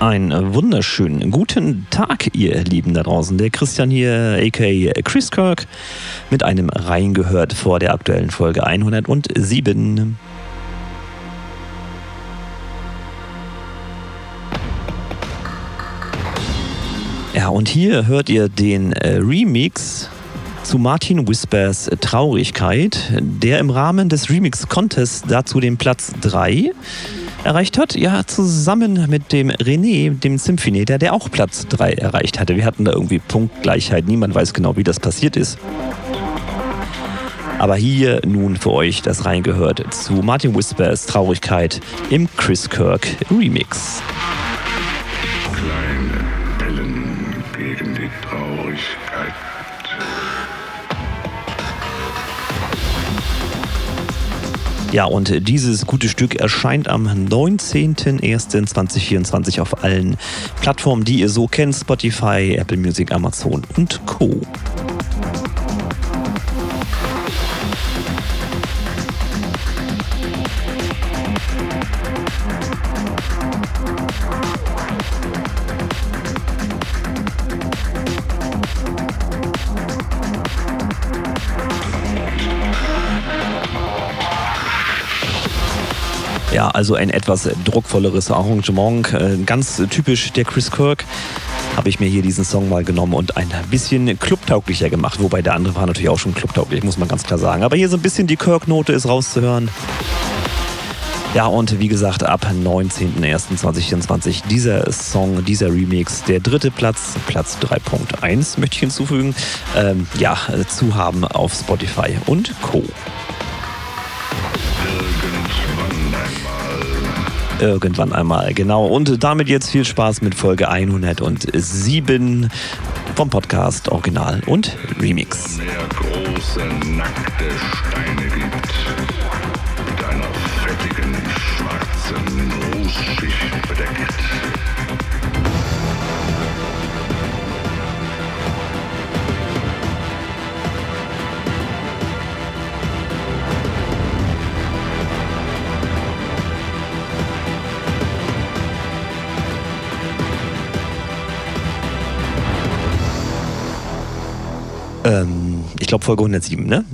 Einen wunderschönen guten Tag, ihr Lieben da draußen. Der Christian hier, aka Chris Kirk, mit einem Reingehört vor der aktuellen Folge 107. Ja, und hier hört ihr den äh, Remix zu Martin Whispers Traurigkeit, der im Rahmen des Remix Contests dazu den Platz 3 erreicht hat. Ja, zusammen mit dem René, dem Symphonator, der auch Platz 3 erreicht hatte. Wir hatten da irgendwie Punktgleichheit. Niemand weiß genau, wie das passiert ist. Aber hier nun für euch das reingehört zu Martin Whispers Traurigkeit im Chris Kirk Remix. Ja, und dieses gute Stück erscheint am 19.01.2024 auf allen Plattformen, die ihr so kennt: Spotify, Apple Music, Amazon und Co. also ein etwas druckvolleres Arrangement. Äh, ganz typisch der Chris Kirk habe ich mir hier diesen Song mal genommen und ein bisschen clubtauglicher gemacht. Wobei der andere war natürlich auch schon clubtauglich, muss man ganz klar sagen. Aber hier so ein bisschen die Kirk-Note ist rauszuhören. Ja, und wie gesagt, ab 19.01.2024 dieser Song, dieser Remix, der dritte Platz, Platz 3.1 möchte ich hinzufügen, ähm, ja, zu haben auf Spotify und Co. Irgendwann einmal, genau. Und damit jetzt viel Spaß mit Folge 107 vom Podcast Original und Remix. Mehr große, nackte Steine Ähm, ich glaube Folge 107, ne?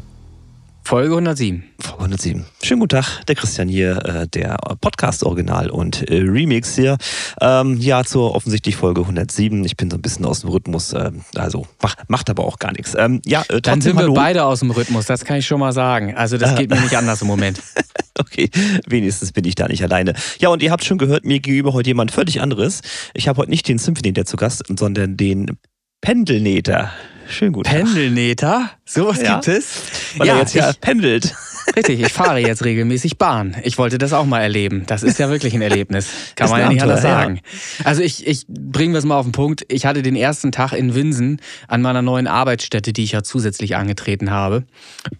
Folge 107. Folge 107. Schönen guten Tag, der Christian hier, äh, der Podcast-Original und äh, Remix hier. Ähm, ja, zur offensichtlich Folge 107. Ich bin so ein bisschen aus dem Rhythmus, äh, also mach, macht aber auch gar nichts. Ähm, ja, Dann sind hallo. wir beide aus dem Rhythmus, das kann ich schon mal sagen. Also das geht mir nicht anders im Moment. Okay, wenigstens bin ich da nicht alleine. Ja, und ihr habt schon gehört, mir gegenüber heute jemand völlig anderes. Ich habe heute nicht den Symphonator zu Gast, sondern den Pendelnäter. Schön gut. Pendelneter, sowas Ja. gibt es. Weil er jetzt ja pendelt. Richtig, ich fahre jetzt regelmäßig Bahn. Ich wollte das auch mal erleben. Das ist ja wirklich ein Erlebnis. Kann man ja nicht anders sagen. Also ich, ich bringen wir es mal auf den Punkt. Ich hatte den ersten Tag in Winsen an meiner neuen Arbeitsstätte, die ich ja zusätzlich angetreten habe.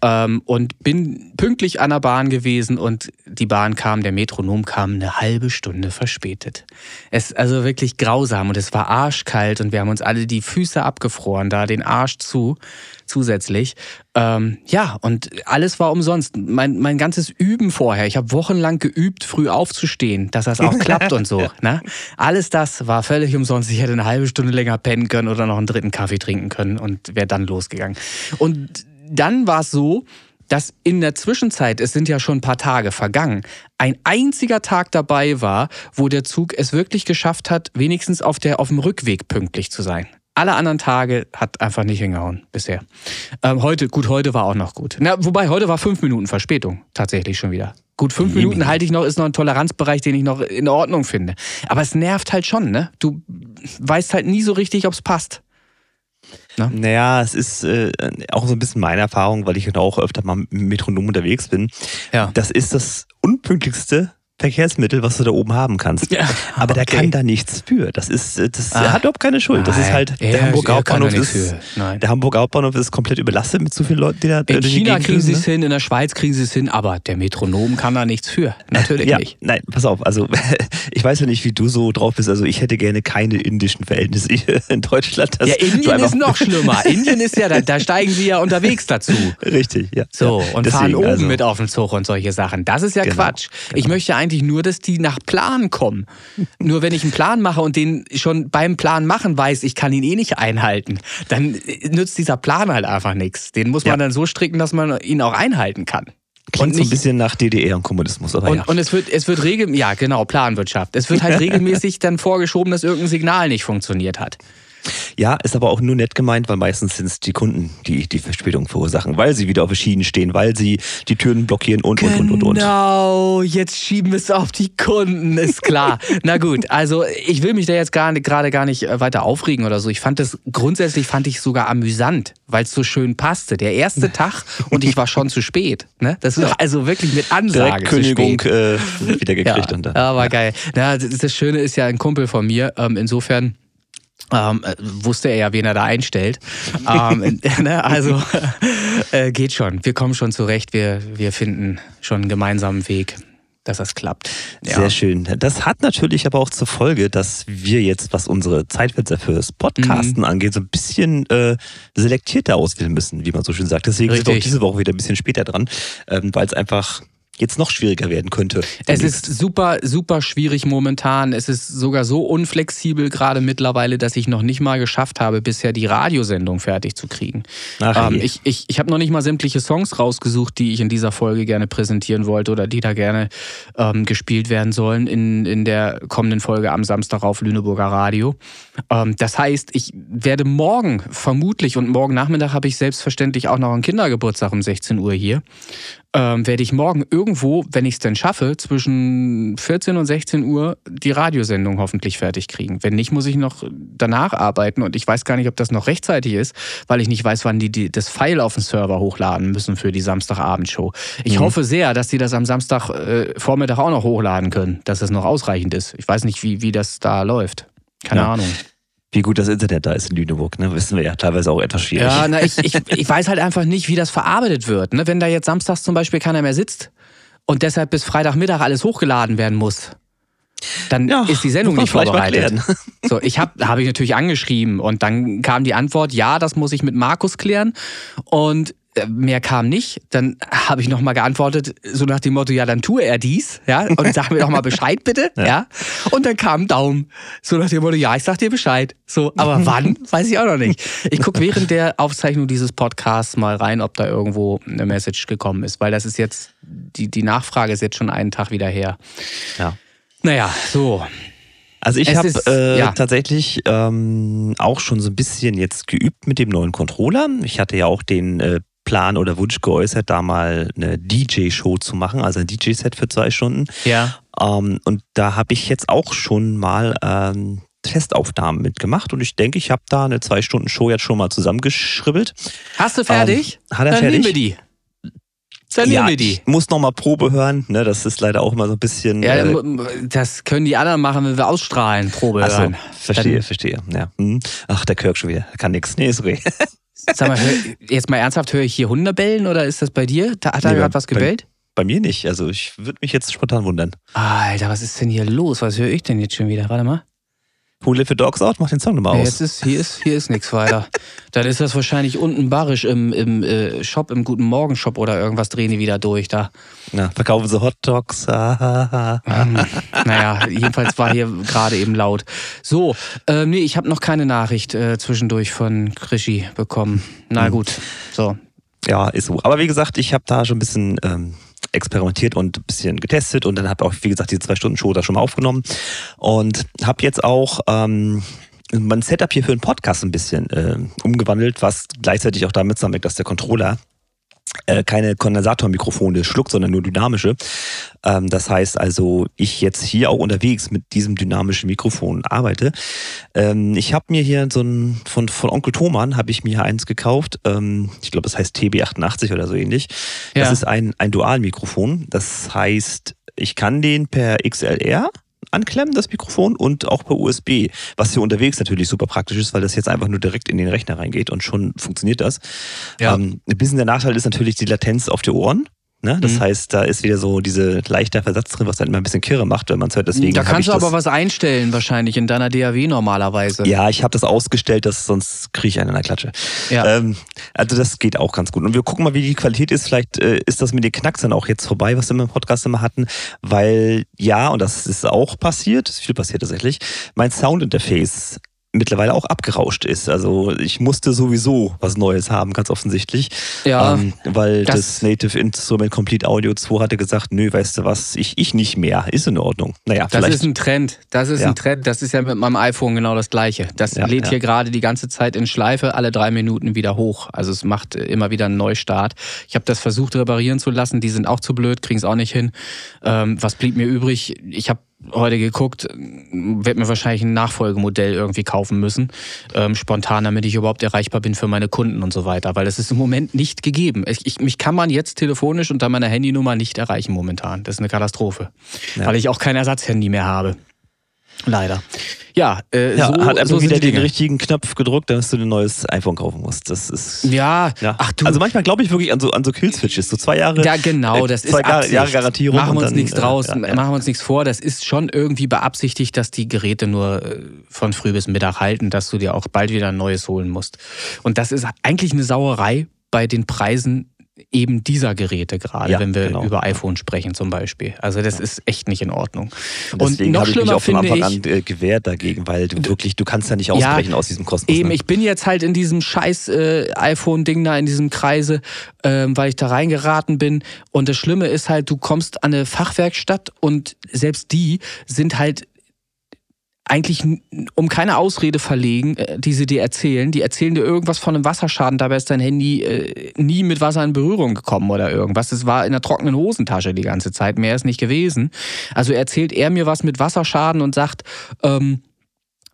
Ähm, und bin pünktlich an der Bahn gewesen und die Bahn kam, der Metronom kam eine halbe Stunde verspätet. Es ist also wirklich grausam und es war arschkalt und wir haben uns alle die Füße abgefroren, da den Arsch zu, zusätzlich. Ähm, ja, und alles war umsonst. Mein, mein ganzes Üben vorher, ich habe wochenlang geübt, früh aufzustehen, dass das auch klappt und so. Ne? Alles das war völlig umsonst. Ich hätte eine halbe Stunde länger pennen können oder noch einen dritten Kaffee trinken können und wäre dann losgegangen. Und dann war es so, dass in der Zwischenzeit, es sind ja schon ein paar Tage vergangen, ein einziger Tag dabei war, wo der Zug es wirklich geschafft hat, wenigstens auf, der, auf dem Rückweg pünktlich zu sein. Alle anderen Tage hat einfach nicht hingehauen bisher. Ähm, heute, gut, heute war auch noch gut. Na, wobei, heute war fünf Minuten Verspätung tatsächlich schon wieder. Gut, fünf Jemini. Minuten halte ich noch, ist noch ein Toleranzbereich, den ich noch in Ordnung finde. Aber es nervt halt schon, ne? Du weißt halt nie so richtig, ob es passt. Naja, es ist äh, auch so ein bisschen meine Erfahrung, weil ich ja auch öfter mal mit Metronom unterwegs bin. Ja. Das ist das unpünktlichste Verkehrsmittel, was du da oben haben kannst. Ja, Aber der okay. kann da nichts für. Das ist, äh, das Ah. hat überhaupt keine Schuld. Das ist Nein, halt, der er- Hamburger er Hauptbahnhof ist, für. Nein. der Hamburger Hauptbahnhof ist komplett überlastet mit zu vielen Leuten, die da In durch China kriegen sie es hin, in der Schweiz kriegen sie es hin, aber der Metronom kann da nichts für. Natürlich Ja, nicht. nein, pass auf. Also ich weiß ja nicht, wie du so drauf bist. Also ich hätte gerne keine indischen Verhältnisse hier in Deutschland. Ja, Indien ist noch schlimmer. Indien ist ja, da, da steigen sie ja unterwegs dazu. Richtig, ja. So, und Deswegen, fahren oben also, mit auf den Zug und solche Sachen. Das ist ja Genau, Quatsch. genau. Ich möchte eigentlich nur, dass die nach Plan kommen. nur wenn ich einen Plan mache und den schon beim Plan machen weiß, ich kann ihn eh nicht einhalten, dann nützt dieser Plan halt einfach nichts. Den muss man ja. dann so stricken, dass man ihn auch einhalten kann. Klingt und so ein bisschen nach DDR und Kommunismus, aber und, ja. Und es wird, es wird regel, ja genau, Planwirtschaft. Es wird halt regelmäßig dann vorgeschoben, dass irgendein Signal nicht funktioniert hat. Ja, ist aber auch nur nett gemeint, weil meistens sind es die Kunden, die die Verspätung verursachen, weil sie wieder auf den Schienen stehen, weil sie die Türen blockieren und, genau, und, und, und. Genau, jetzt schieben wir es auf die Kunden, ist klar. Na gut, also ich will mich da jetzt gerade gar nicht äh, weiter aufregen oder so. Ich fand das, grundsätzlich fand ich sogar amüsant, weil es so schön passte. Der erste Tag und ich war schon zu spät. Ne? Das ist also wirklich mit Ansage Direkt Kündigung äh, wieder gekriegt. Ja, und dann, ja, war geil. Na, das Schöne ist ja ein Kumpel von mir, ähm, insofern ähm, äh, wusste er ja, wen er da einstellt. ähm, ne, also äh, geht schon. Wir kommen schon zurecht. Wir, wir finden schon einen gemeinsamen Weg, dass das klappt. Ja. Sehr schön. Das hat natürlich aber auch zur Folge, dass wir jetzt, was unsere Zeitfenster fürs Podcasten mhm. angeht, so ein bisschen äh, selektierter auswählen müssen, wie man so schön sagt. Deswegen Richtig. sind wir auch diese Woche wieder ein bisschen später dran, ähm, weil es einfach jetzt noch schwieriger werden könnte. Es ist super, super schwierig momentan. Es ist sogar so unflexibel gerade mittlerweile, dass ich noch nicht mal geschafft habe, bisher die Radiosendung fertig zu kriegen. Ach, ähm, ich ich, ich habe noch nicht mal sämtliche Songs rausgesucht, die ich in dieser Folge gerne präsentieren wollte oder die da gerne ähm, gespielt werden sollen in, in der kommenden Folge am Samstag auf Lüneburger Radio. Ähm, das heißt, ich werde morgen vermutlich und morgen Nachmittag habe ich selbstverständlich auch noch einen Kindergeburtstag um 16 Uhr hier ähm, werde ich morgen irgendwo, wenn ich es denn schaffe, zwischen 14 und 16 Uhr die Radiosendung hoffentlich fertig kriegen. Wenn nicht, muss ich noch danach arbeiten und ich weiß gar nicht, ob das noch rechtzeitig ist, weil ich nicht weiß, wann die, die das File auf den Server hochladen müssen für die Samstagabendshow. Ich mhm. hoffe sehr, dass die das am Samstagvormittag äh, auch noch hochladen können, dass es noch ausreichend ist. Ich weiß nicht, wie, wie das da läuft. Keine ja. Ahnung wie gut das Internet da ist in Lüneburg, ne? wissen wir ja teilweise auch etwas schwierig. Ja, na, ich, ich, ich weiß halt einfach nicht, wie das verarbeitet wird. Ne? Wenn da jetzt samstags zum Beispiel keiner mehr sitzt und deshalb bis Freitagmittag alles hochgeladen werden muss, dann ja, ist die Sendung nicht vorbereitet. So, ich habe habe ich natürlich angeschrieben und dann kam die Antwort, ja, das muss ich mit Markus klären und mehr kam nicht. Dann habe ich nochmal geantwortet, so nach dem Motto, ja, dann tue er dies, ja, und sag mir doch mal Bescheid bitte, ja. ja. Und dann kam ein Daumen, so nach dem Motto, ja, ich sag dir Bescheid. So, aber wann, weiß ich auch noch nicht. Ich gucke während der Aufzeichnung dieses Podcasts mal rein, ob da irgendwo eine Message gekommen ist, weil das ist jetzt, die, die Nachfrage ist jetzt schon einen Tag wieder her. Ja. Naja, so. Also ich habe äh, ja. tatsächlich ähm, auch schon so ein bisschen jetzt geübt mit dem neuen Controller. Ich hatte ja auch den äh, Plan oder Wunsch geäußert, da mal eine DJ-Show zu machen, also ein DJ-Set für zwei Stunden. Ja. Ähm, und da habe ich jetzt auch schon mal ähm, Testaufnahmen mitgemacht und ich denke, ich habe da eine zwei Stunden Show jetzt schon mal zusammengeschribbelt. Hast du fertig? Ähm, hat er Dann fertig? nehmen wir die. Dann ja, nehmen wir die. Ich muss noch mal Probe hören, ne? Das ist leider auch immer so ein bisschen. Ja, äh, das können die anderen machen, wenn wir ausstrahlen, Probe Ach so, hören. Verstehe, Dann, verstehe. Ja. Hm. Ach, der Kirk schon wieder. Kann nix. Nee, ist okay. Sag mal, hör, jetzt mal ernsthaft, höre ich hier Hunde bellen oder ist das bei dir? Da, hat da nee, gerade was gebellt? Bei, bei, mir nicht. Also ich würde mich jetzt spontan wundern. Alter, was ist denn hier los? Was höre ich denn jetzt schon wieder? Warte mal. Who Live for Dogs Out? Mach den Song nochmal aus. Jetzt ist, hier ist, hier ist nichts weiter. Dann ist das wahrscheinlich unten barisch im, im äh, Shop, im Guten Morgen Shop oder irgendwas drehen die wieder durch da. Na, verkaufen sie Hot Dogs. hm, naja, jedenfalls war hier gerade eben laut. So, äh, nee, ich habe noch keine Nachricht äh, zwischendurch von Krischi bekommen. Na hm. gut, so. Ja, ist so. Aber wie gesagt, ich habe da schon ein bisschen ähm, experimentiert und ein bisschen getestet und dann habe auch, wie gesagt, die zwei Stunden Show da schon mal aufgenommen. Und habe jetzt auch ähm, mein Setup hier für den Podcast ein bisschen äh, umgewandelt, was gleichzeitig auch damit zusammenhängt, dass der Controller äh, keine Kondensatormikrofone schluckt, sondern nur dynamische. Ähm, das heißt also, ich jetzt hier auch unterwegs mit diesem dynamischen Mikrofon arbeite. Ähm, ich habe mir hier so ein, von, von Onkel Thoman habe ich mir eins gekauft. Ähm, ich glaube, es heißt TB88 oder so ähnlich. Ja. Das ist ein, ein Dualmikrofon. Das heißt, ich kann den per XLR anklemmen, das Mikrofon, und auch per USB, was hier unterwegs natürlich super praktisch ist, weil das jetzt einfach nur direkt in den Rechner reingeht und schon funktioniert das. Ja. Ähm, ein bisschen der Nachteil ist natürlich die Latenz auf die Ohren. Ne? Das mhm. heißt, da ist wieder so diese leichter Versatz drin, was dann immer ein bisschen kirre macht, wenn man es hört. Deswegen da kannst du aber was einstellen wahrscheinlich in deiner DAW normalerweise. Ja, ich habe das ausgestellt, das, sonst kriege ich einen in der Klatsche. Ja. Ähm, also das geht auch ganz gut. Und wir gucken mal, wie die Qualität ist. Vielleicht äh, ist das mit den Knacks dann auch jetzt vorbei, was wir im Podcast immer hatten. Weil ja, und das ist auch passiert, ist viel passiert tatsächlich, mein Soundinterface mittlerweile auch abgerauscht ist. Also ich musste sowieso was Neues haben, ganz offensichtlich. Ja. Ähm, weil das, das, Native Instrument Complete Audio 2 hatte gesagt, nö, weißt du was, ich, ich nicht mehr. Ist in Ordnung. Naja, das ist ein Trend. Das ist ja. ein Trend. Das ist ja mit meinem iPhone genau das gleiche. Das ja, lädt ja. hier gerade die ganze Zeit in Schleife, alle drei Minuten wieder hoch. Also es macht immer wieder einen Neustart. Ich habe das versucht reparieren zu lassen. Die sind auch zu blöd, kriegen es auch nicht hin. Ähm, was blieb mir übrig? Ich habe heute geguckt, werde mir wahrscheinlich ein Nachfolgemodell irgendwie kaufen müssen, ähm, spontan, damit ich überhaupt erreichbar bin für meine Kunden und so weiter, weil das ist im Moment nicht gegeben. Ich, ich, mich kann man jetzt telefonisch unter meiner Handynummer nicht erreichen momentan. Das ist eine Katastrophe, ja. weil ich auch kein Ersatzhandy mehr habe. Leider. Ja, äh, ja, so, hat einfach so wieder den richtigen Knopf gedrückt, dass du ein neues iPhone kaufen musst. Das ist. Ja, ja. Ach, du. Also manchmal glaube ich wirklich an so, an so Killswitches. So zwei Jahre. Ja, genau, das äh, zwei ist Jahre, Jahre Garantierung. Machen wir uns dann, nichts draus, äh, ja, machen wir uns nichts vor. Das ist schon irgendwie beabsichtigt, dass die Geräte nur äh, von früh bis Mittag halten, dass du dir auch bald wieder ein neues holen musst. Und das ist eigentlich eine Sauerei bei den Preisen eben dieser Geräte gerade, ja, wenn wir genau. über iPhone sprechen zum Beispiel. Also das ja. ist echt nicht in Ordnung. Und Deswegen noch schlimmer ich mich auch von Anfang an äh, gewehrt dagegen, weil du wirklich, du kannst ja nicht ausbrechen ja, aus diesem Kosmos. Eben, ne? ich bin jetzt halt in diesem scheiß äh, iPhone-Ding da, in diesem Kreise, ähm, weil ich da reingeraten bin. Und das Schlimme ist halt, du kommst an eine Fachwerkstatt und selbst die sind halt eigentlich um keine Ausrede verlegen, äh, die sie dir erzählen. Die erzählen dir irgendwas von einem Wasserschaden, dabei ist dein Handy äh, nie mit Wasser in Berührung gekommen oder irgendwas. Es war in der trockenen Hosentasche die ganze Zeit, mehr ist nicht gewesen. Also erzählt er mir was mit Wasserschaden und sagt, ähm,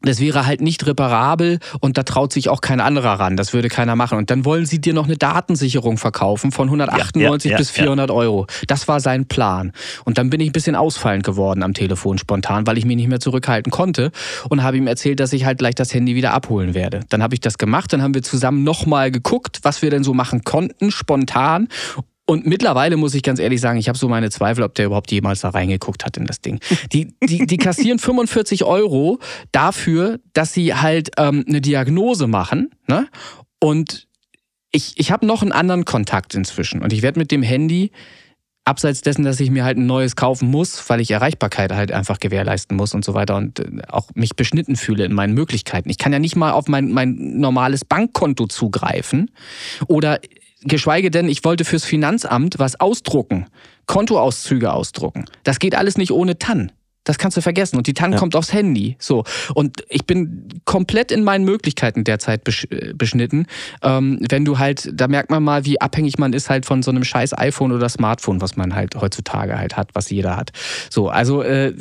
das wäre halt nicht reparabel und da traut sich auch kein anderer ran. Das würde keiner machen. Und dann wollen sie dir noch eine Datensicherung verkaufen von 198 ja, ja, bis 400 ja. Euro. Das war sein Plan. Und dann bin ich ein bisschen ausfallend geworden am Telefon spontan, weil ich mich nicht mehr zurückhalten konnte und habe ihm erzählt, dass ich halt gleich das Handy wieder abholen werde. Dann habe ich das gemacht, dann haben wir zusammen nochmal geguckt, was wir denn so machen konnten, spontan. Und mittlerweile muss ich ganz ehrlich sagen, ich habe so meine Zweifel, ob der überhaupt jemals da reingeguckt hat in das Ding. Die, die, die kassieren 45 Euro dafür, dass sie halt ähm, eine Diagnose machen. Ne? Und ich, ich habe noch einen anderen Kontakt inzwischen. Und ich werde mit dem Handy, abseits dessen, dass ich mir halt ein neues kaufen muss, weil ich Erreichbarkeit halt einfach gewährleisten muss und so weiter und äh, auch mich beschnitten fühle in meinen Möglichkeiten. Ich kann ja nicht mal auf mein, mein normales Bankkonto zugreifen oder Geschweige denn, ich wollte fürs Finanzamt was ausdrucken, Kontoauszüge ausdrucken. Das geht alles nicht ohne TAN. Das kannst du vergessen. Und die TAN ja. kommt aufs Handy. So. Und ich bin komplett in meinen Möglichkeiten derzeit äh, beschnitten. Ähm, wenn du halt, da merkt man mal, wie abhängig man ist halt von so einem scheiß iPhone oder Smartphone, was man halt heutzutage halt hat, was jeder hat. So, also äh,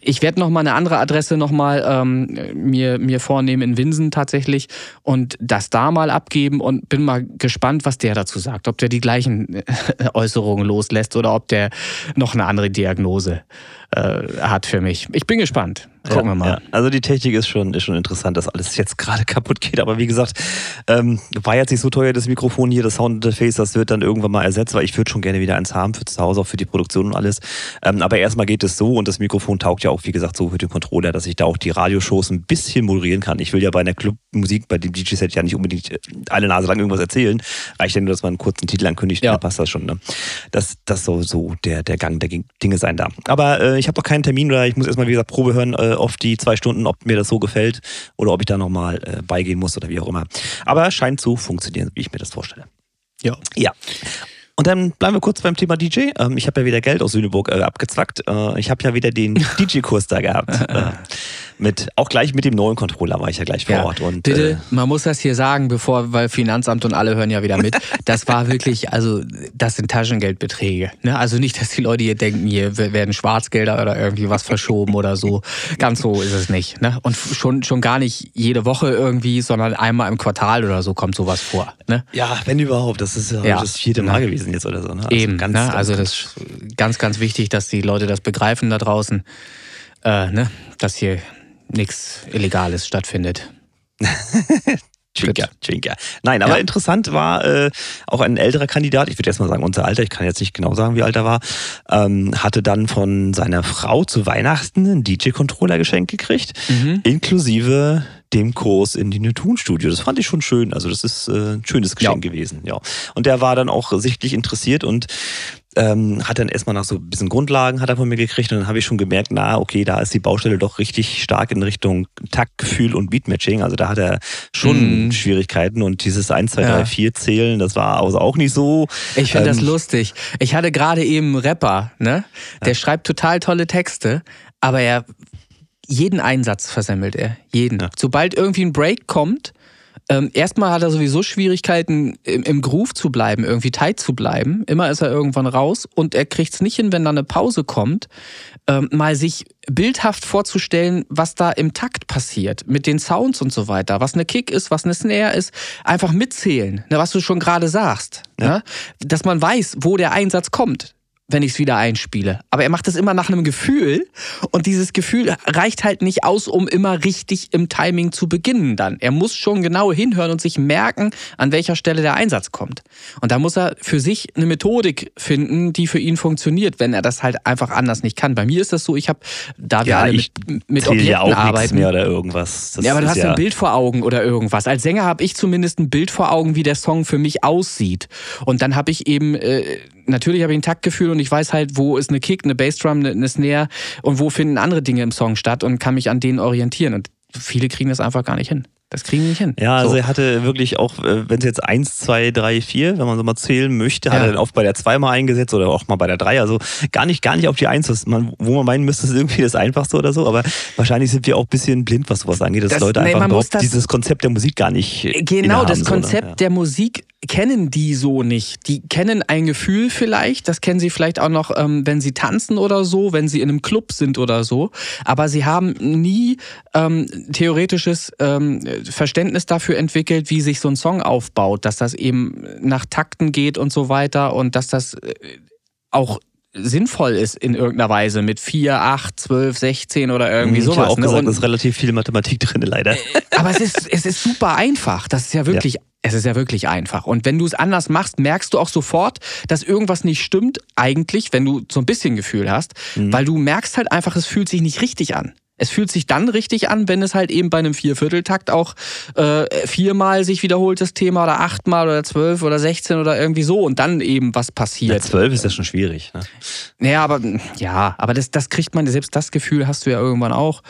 ich werde noch mal eine andere Adresse noch mal ähm, mir, mir vornehmen in Winsen tatsächlich und das da mal abgeben und bin mal gespannt, was der dazu sagt. Ob der die gleichen äh, Äußerungen loslässt oder ob der noch eine andere Diagnose äh, hat für mich. Ich bin gespannt. Gucken ja, wir mal. Ja. Also die Technik ist schon, ist schon interessant, dass alles jetzt gerade kaputt geht. Aber wie gesagt, ähm, war jetzt nicht so teuer, das Mikrofon hier, das Soundinterface, das wird dann irgendwann mal ersetzt, weil ich würde schon gerne wieder eins haben für zu Hause, auch für die Produktion und alles. Ähm, aber erstmal geht es so und das Mikrofon taugt ja auch, wie gesagt, so für den Controller, dass ich da auch die Radioshows ein bisschen moderieren kann. Ich will ja bei einer Clubmusik, bei dem DJ-Set ja nicht unbedingt eine Nase lang irgendwas erzählen. Reicht ja nur, dass man einen kurzen Titel ankündigt, ja. dann passt das schon. Ne? Das, das soll so der, der Gang der Dinge sein da. Aber äh, ich habe noch keinen Termin oder ich muss erstmal, wie gesagt, Probe hören äh, auf die zwei Stunden, ob mir das so gefällt oder ob ich da nochmal äh, beigehen muss oder wie auch immer. Aber scheint zu funktionieren, wie ich mir das vorstelle. Ja. Ja. Und dann bleiben wir kurz beim Thema DJ. Ähm, ich habe ja wieder Geld aus Lüneburg äh, abgezwackt. Äh, ich habe ja wieder den DJ-Kurs da gehabt. Mit, auch gleich mit dem neuen Controller war ich ja gleich vor ja, Ort. Und, bitte, äh, man muss das hier sagen, bevor, weil Finanzamt und alle hören ja wieder mit. Das war wirklich, also das sind Taschengeldbeträge. Ne? Also nicht, dass die Leute hier denken, hier werden Schwarzgelder oder irgendwie was verschoben oder so. Ganz so ist es nicht. Ne? Und schon, schon gar nicht jede Woche irgendwie, sondern einmal im Quartal oder so kommt sowas vor. Ne? Ja, wenn überhaupt. Das ist ja, das vierte Mal gewesen jetzt oder so. Ne? Also Eben, ganz, ne? also das ist ganz, ganz wichtig, dass die Leute das begreifen da draußen. Äh, ne? dass hier nichts Illegales stattfindet. Chinker, Chinker. Nein, aber Ja. interessant war äh, auch ein älterer Kandidat, ich würde erst mal sagen unser Alter, ich kann jetzt nicht genau sagen, wie alt er war, ähm, hatte dann von seiner Frau zu Weihnachten einen DJ-Controller geschenkt gekriegt, Mhm. inklusive dem Kurs in die Neptun-Studio. Das fand ich schon schön. Also das ist äh, ein schönes Geschenk Ja. gewesen. Ja. Und der war dann auch sichtlich interessiert und ähm, hat dann erstmal nach so ein bisschen Grundlagen hat er von mir gekriegt und dann habe ich schon gemerkt, na okay, da ist die Baustelle doch richtig stark in Richtung Taktgefühl und Beatmatching. Also da hat er schon Mhm. Schwierigkeiten und dieses 1, 2, Ja. 3, 4 zählen, das war also auch nicht so. Ich finde das Ähm, lustig. Ich hatte gerade eben einen Rapper, ne? Der schreibt total tolle Texte, aber er jeden Einsatz versemmelt er. Jeden. Ja. Sobald irgendwie ein Break kommt, ähm, erstmal hat er sowieso Schwierigkeiten, im, im Groove zu bleiben, irgendwie tight zu bleiben. Immer ist er irgendwann raus und er kriegt es nicht hin, wenn da eine Pause kommt, ähm, mal sich bildhaft vorzustellen, was da im Takt passiert, mit den Sounds und so weiter, was eine Kick ist, was eine Snare ist, einfach mitzählen, ne, was du schon gerade sagst, ne? dass man weiß, wo der Einsatz kommt wenn ich es wieder einspiele. Aber er macht das immer nach einem Gefühl und dieses Gefühl reicht halt nicht aus, um immer richtig im Timing zu beginnen dann. Er muss schon genau hinhören und sich merken, an welcher Stelle der Einsatz kommt. Und da muss er für sich eine Methodik finden, die für ihn funktioniert, wenn er das halt einfach anders nicht kann. Bei mir ist das so, ich habe, da wir Ja, alle ich mit, mit zähle ja Objekten auch arbeiten. mehr oder irgendwas. Das Ja, aber du hast ja, ein Bild vor Augen oder irgendwas. Als Sänger habe ich zumindest ein Bild vor Augen, wie der Song für mich aussieht. Und dann habe ich eben, äh, natürlich habe ich ein Taktgefühl und ich weiß halt, wo ist eine Kick, eine Bassdrum, eine, eine Snare und wo finden andere Dinge im Song statt und kann mich an denen orientieren. Und viele kriegen das einfach gar nicht hin. Das kriegen die nicht hin. Ja, also so. er hatte wirklich auch, äh, wenn es jetzt 1, 2, 3, 4, wenn man so mal zählen möchte, hat Ja. er dann oft bei der 2 mal eingesetzt oder auch mal bei der 3. Also gar nicht, gar nicht auf die 1, was man, wo man meinen müsste, ist irgendwie das Einfachste oder so. Aber wahrscheinlich sind wir auch ein bisschen blind, was sowas angeht, dass Das- Leute nee, einfach überhaupt dieses Konzept der Musik gar nicht. äh, Genau, das so, ne? Konzept der Musik kennen die so nicht. Die kennen ein Gefühl vielleicht, das kennen sie vielleicht auch noch, ähm, wenn sie tanzen oder so, wenn sie in einem Club sind oder so. Aber sie haben nie ähm, theoretisches ähm, Verständnis dafür entwickelt, wie sich so ein Song aufbaut, dass das eben nach Takten geht und so weiter und dass das äh, auch sinnvoll ist in irgendeiner Weise mit 4, 8, 12, 16 oder irgendwie ich sowas. habe auch ne? gesagt, es ist relativ viel Mathematik drin, leider. aber es ist, es ist super einfach. Das ist ja wirklich, es ist ja wirklich einfach. Und wenn du es anders machst, merkst du auch sofort, dass irgendwas nicht stimmt, eigentlich, wenn du so ein bisschen Gefühl hast, Mhm. weil du merkst halt einfach, es fühlt sich nicht richtig an. Es fühlt sich dann richtig an, wenn es halt eben bei einem Viervierteltakt auch äh, viermal sich wiederholt, das Thema, oder achtmal oder zwölf oder sechzehn oder irgendwie so und dann eben was Ja, passiert. 12 ist ja schon schwierig. Ne? Naja, aber ja, aber das, das kriegt man, selbst das Gefühl hast du ja irgendwann auch,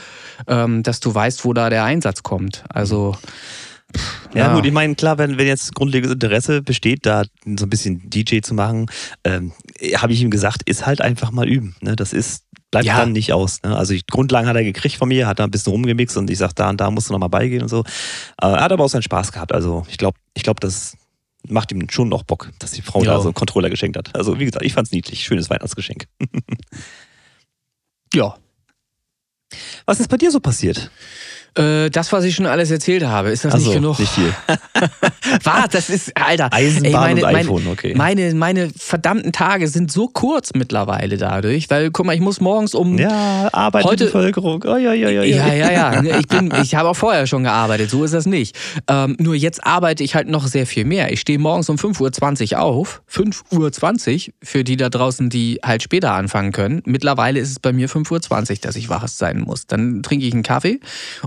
ähm, dass du weißt, wo da der Einsatz kommt. Also. Ja, Ja. gut, ich meine, klar, wenn, wenn jetzt grundlegendes Interesse besteht, da so ein bisschen DJ zu machen, ähm, habe ich ihm gesagt, ist halt einfach mal üben. Ne? Das ist, bleibt Ja. dann nicht aus. Ne? Also die Grundlagen hat er gekriegt von mir, hat da ein bisschen rumgemixt und ich sag, da und da musst du nochmal beigehen und so. Äh, er hat aber auch seinen Spaß gehabt. Also ich glaube, ich glaube, das macht ihm schon noch Bock, dass die Frau Ja. da so einen Controller geschenkt hat. Also wie gesagt, ich fand's niedlich. Schönes Weihnachtsgeschenk. Ja. Was ist bei dir so passiert? Äh, das, was ich schon alles erzählt habe, ist das Also, nicht genug? nicht viel. Was? Das ist, Alter. Eisenbahn ey, meine, und meine- iPhone, okay. Meine, meine verdammten Tage sind so kurz mittlerweile dadurch, weil, guck mal, ich muss morgens um. Ja, Arbeit Heute- Bevölkerung. Oh, ja, ja, ja, Ja, ja, ja. Ich, bin, ich habe auch vorher schon gearbeitet, so ist das nicht. Ähm, nur jetzt arbeite ich halt noch sehr viel mehr. Ich stehe morgens um 5.20 Uhr auf. 5.20 Uhr für die da draußen, die halt später anfangen können. Mittlerweile ist es bei mir 5.20 Uhr, dass ich wach sein muss. Dann trinke ich einen Kaffee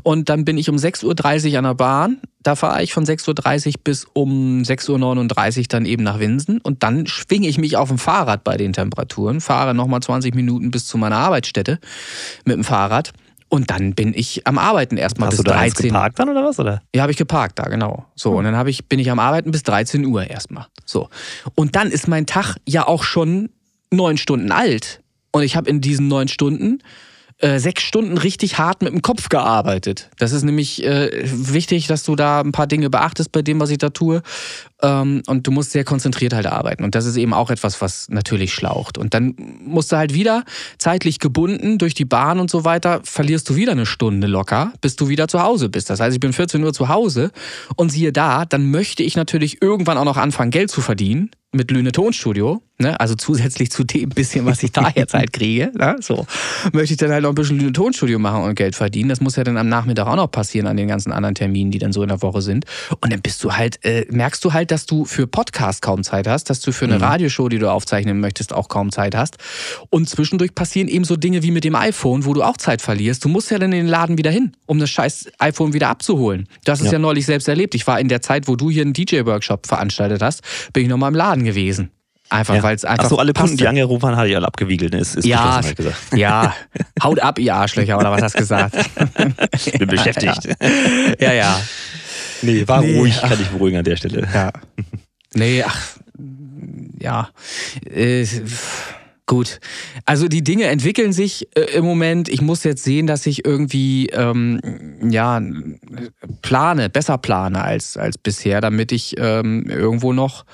und dann bin ich um 6.30 Uhr an der Bahn. Da fahre ich von 6.30 Uhr bis um 6.39 Uhr dann eben nach Winsen. Und dann schwinge ich mich auf dem Fahrrad bei den Temperaturen, fahre nochmal 20 Minuten bis zu meiner Arbeitsstätte mit dem Fahrrad. Und dann bin ich am Arbeiten erstmal Hast bis du da eins 13 geparkt dann oder was? Oder? ja, habe ich geparkt da, genau. So, und dann ich, bin ich am Arbeiten bis 13 Uhr erstmal. So. Und dann ist mein Tag ja auch schon neun Stunden alt. Und ich habe in diesen neun Stunden äh, sechs Stunden richtig hart mit dem Kopf gearbeitet. Das ist nämlich äh, wichtig, dass du da ein paar Dinge beachtest bei dem, was ich da tue. Ähm, und du musst sehr konzentriert halt arbeiten. Und das ist eben auch etwas, was natürlich schlaucht. Und dann musst du halt wieder zeitlich gebunden durch die Bahn und so weiter, verlierst du wieder eine Stunde locker, bis du wieder zu Hause bist. Das heißt, ich bin 14 Uhr zu Hause und siehe da, dann möchte ich natürlich irgendwann auch noch anfangen, Geld zu verdienen mit Lüne Tonstudio, ne? also zusätzlich zu dem bisschen, was ich da jetzt halt kriege, ne? so, möchte ich dann halt noch ein bisschen Lüne Tonstudio machen und Geld verdienen. Das muss ja dann am Nachmittag auch noch passieren an den ganzen anderen Terminen, die dann so in der Woche sind. Und dann bist du halt, äh, merkst du halt, dass du für Podcast kaum Zeit hast, dass du für eine mhm. Radioshow, die du aufzeichnen möchtest, auch kaum Zeit hast. Und zwischendurch passieren eben so Dinge wie mit dem iPhone, wo du auch Zeit verlierst. Du musst ja dann in den Laden wieder hin, um das scheiß iPhone wieder abzuholen. Hast es ja. ja neulich selbst erlebt. Ich war in der Zeit, wo du hier einen DJ-Workshop veranstaltet hast, bin ich nochmal im Laden gewesen. Einfach, ja. weil es einfach. Achso, alle passte. Kunden, die angerufen waren, hatte ich alle abgewiegelt. Ne? Ist, ist ja, gesagt. ja, haut ab, ihr Arschlöcher, oder was hast du gesagt? ich bin beschäftigt. Ja, ja. Nee, war nee, ruhig, ach, kann ich beruhigen an der Stelle. Ja. Nee, ach, ja. Äh, Gut. Also die Dinge entwickeln sich äh, im Moment. Ich muss jetzt sehen, dass ich irgendwie ähm, ja plane, besser plane als, als bisher, damit ich ähm, irgendwo noch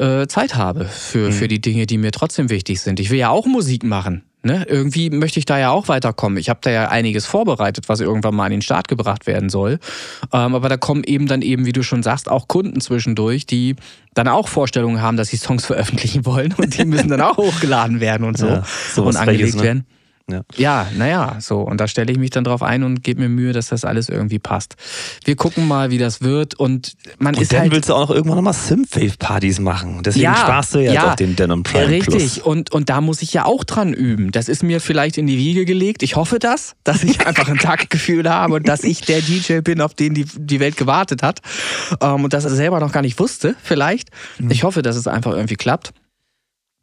äh, Zeit habe für, mhm. für die Dinge, die mir trotzdem wichtig sind. Ich will ja auch Musik machen. Ne? Irgendwie möchte ich da ja auch weiterkommen. Ich habe da ja einiges vorbereitet, was irgendwann mal an den Start gebracht werden soll. Ähm, aber da kommen eben dann eben, wie du schon sagst, auch Kunden zwischendurch, die dann auch Vorstellungen haben, dass sie Songs veröffentlichen wollen und die müssen dann auch hochgeladen werden und so ja, und angelegt ne? werden. Ja, ja naja, so. Und da stelle ich mich dann drauf ein und gebe mir Mühe, dass das alles irgendwie passt. Wir gucken mal, wie das wird. Und man und ist dann halt. willst du auch noch irgendwann nochmal Synthwave-Partys machen. Deswegen ja, sparst du ja, ja auf dem Denim Prime Richtig. Plus. Und, und da muss ich ja auch dran üben. Das ist mir vielleicht in die Wiege gelegt. Ich hoffe das, dass ich einfach ein Taktgefühl habe und dass ich der DJ bin, auf den die, die Welt gewartet hat. Ähm, und dass er selber noch gar nicht wusste, vielleicht. Mhm. Ich hoffe, dass es einfach irgendwie klappt.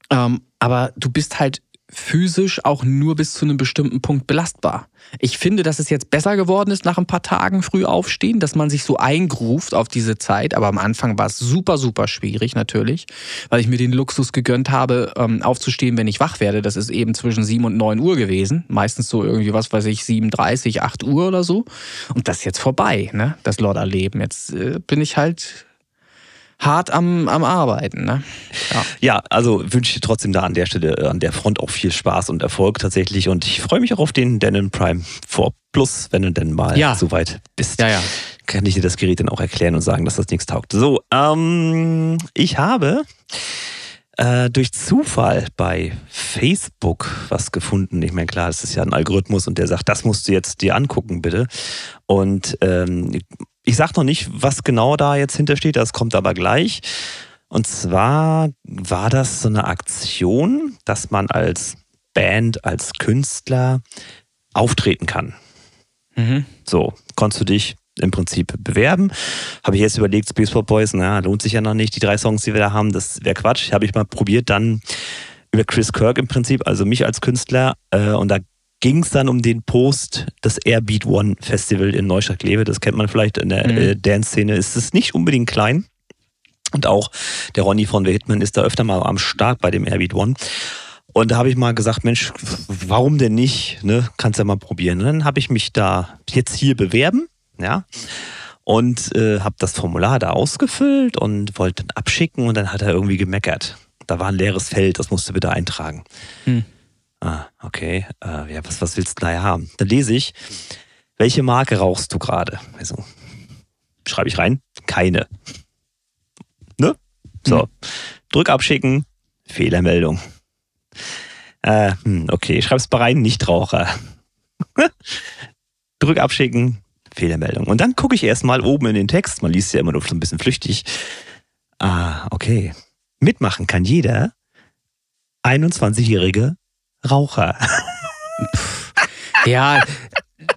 Ähm, aber du bist halt physisch auch nur bis zu einem bestimmten Punkt belastbar. Ich finde, dass es jetzt besser geworden ist nach ein paar Tagen früh aufstehen, dass man sich so eingruft auf diese Zeit. Aber am Anfang war es super, super schwierig natürlich, weil ich mir den Luxus gegönnt habe, ähm, aufzustehen, wenn ich wach werde. Das ist eben zwischen 7 und 9 Uhr gewesen. Meistens so irgendwie, was weiß ich, 7.30, 8 Uhr oder so. Und das ist jetzt vorbei, ne? das Lodderleben. Jetzt äh, bin ich halt hart am, am Arbeiten. Ne? Ja. ja, also wünsche ich dir trotzdem da an der Stelle, äh, an der Front auch viel Spaß und Erfolg tatsächlich. Und ich freue mich auch auf den Denon Prime 4 Plus, wenn du denn mal ja. so weit bist. Ja, ja. Kann ich dir das Gerät dann auch erklären und sagen, dass das nichts taugt. So, ähm, ich habe äh, durch Zufall bei Facebook was gefunden. Ich meine, klar, das ist ja ein Algorithmus und der sagt, das musst du jetzt dir angucken, bitte. Und ähm, ich sage noch nicht, was genau da jetzt hintersteht, das kommt aber gleich. Und zwar war das so eine Aktion, dass man als Band, als Künstler auftreten kann. Mhm. So, konntest du dich im Prinzip bewerben. Habe ich jetzt überlegt, Space Pop Boys, na, lohnt sich ja noch nicht, die drei Songs, die wir da haben, das wäre Quatsch. Habe ich mal probiert, dann über Chris Kirk im Prinzip, also mich als Künstler. Äh, und da ging es dann um den Post des Airbeat One Festival in Neustadt-Kleve. Das kennt man vielleicht in der mhm. äh, Dance-Szene. Ist es nicht unbedingt klein. Und auch der Ronny von The Hitman ist da öfter mal am Start bei dem Airbeat One. Und da habe ich mal gesagt, Mensch, warum denn nicht? Ne? Kannst ja mal probieren. Und dann habe ich mich da jetzt hier bewerben, ja, und äh, habe das Formular da ausgefüllt und wollte dann abschicken und dann hat er irgendwie gemeckert. Da war ein leeres Feld, das musste bitte eintragen. Hm. Ah, okay. Äh, ja, was, was willst du da haben? Dann lese ich, welche Marke rauchst du gerade? Also, schreibe ich rein, keine. Ne? So, hm. drück abschicken, Fehlermeldung. Äh, hm, okay, schreib's mal rein, Nichtraucher. drück abschicken, Fehlermeldung. Und dann gucke ich erstmal oben in den Text, man liest ja immer nur so ein bisschen flüchtig. Ah, okay. Mitmachen kann jeder 21-Jährige Raucher. ja,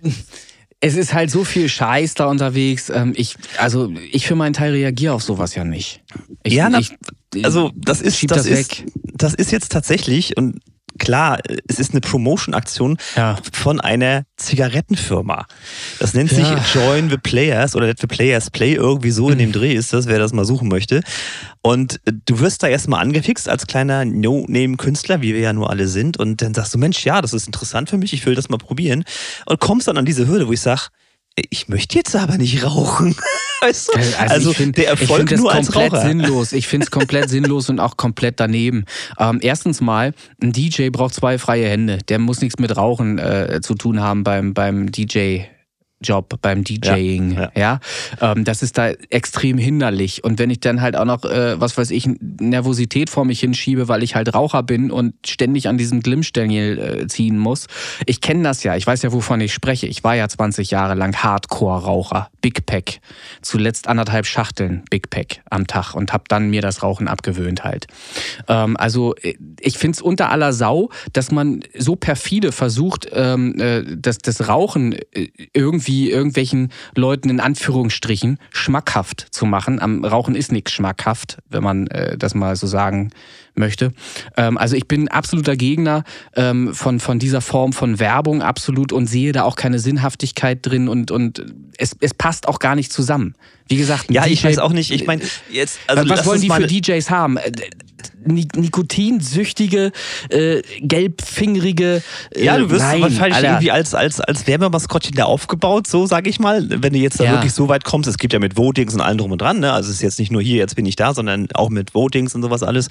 es ist halt so viel Scheiß da unterwegs. Ähm, ich, also ich für meinen Teil reagiere auf sowas ja nicht. Ich, ja, na, ich, also das ist, das, das ist, das ist jetzt tatsächlich und klar, es ist eine Promotion-Aktion ja. von einer Zigarettenfirma. Das nennt sich ja. Join the Players oder Let the Players Play. Irgendwie so in dem mhm. Dreh ist das, wer das mal suchen möchte. Und äh, du wirst da erstmal angefixt als kleiner No-Name-Künstler, wie wir ja nur alle sind. Und dann sagst du, Mensch, ja, das ist interessant für mich, ich will das mal probieren. Und kommst dann an diese Hürde, wo ich sage, ich möchte jetzt aber nicht rauchen. Weißt du? Also, also find, der Erfolg nur als Raucher. sinnlos. Ich finde es komplett sinnlos und auch komplett daneben. Ähm, erstens mal, ein DJ braucht zwei freie Hände. Der muss nichts mit Rauchen äh, zu tun haben beim, beim DJ Job beim DJing, ja, ja. ja? Ähm, das ist da extrem hinderlich. Und wenn ich dann halt auch noch, äh, was weiß ich, Nervosität vor mich hinschiebe, weil ich halt Raucher bin und ständig an diesem Glimmstängel äh, ziehen muss. Ich kenne das ja, ich weiß ja, wovon ich spreche. Ich war ja 20 Jahre lang Hardcore-Raucher, Big Pack. Zuletzt anderthalb Schachteln Big Pack am Tag und habe dann mir das Rauchen abgewöhnt halt. Ähm, also äh, ich finde es unter aller Sau, dass man so perfide versucht, ähm, äh, das, das Rauchen äh, irgendwie irgendwie irgendwelchen Leuten in Anführungsstrichen schmackhaft zu machen. Am Rauchen ist nichts schmackhaft, wenn man äh, das mal so sagen möchte. Ähm, also ich bin absoluter Gegner ähm, von, von dieser Form von Werbung, absolut, und sehe da auch keine Sinnhaftigkeit drin und, und es, es passt auch gar nicht zusammen. Wie gesagt, ja, DJ, ich weiß auch nicht. Ich meine, jetzt. Also was wollen die für DJs haben? Nikotinsüchtige, äh, gelbfingerige. Äh, ja, du wirst nein, wahrscheinlich Alter. irgendwie als, als, als Werbemaskottchen da aufgebaut, so sage ich mal. Wenn du jetzt da ja. wirklich so weit kommst, es gibt ja mit Votings und allem drum und dran, ne? Also es ist jetzt nicht nur hier, jetzt bin ich da, sondern auch mit Votings und sowas alles.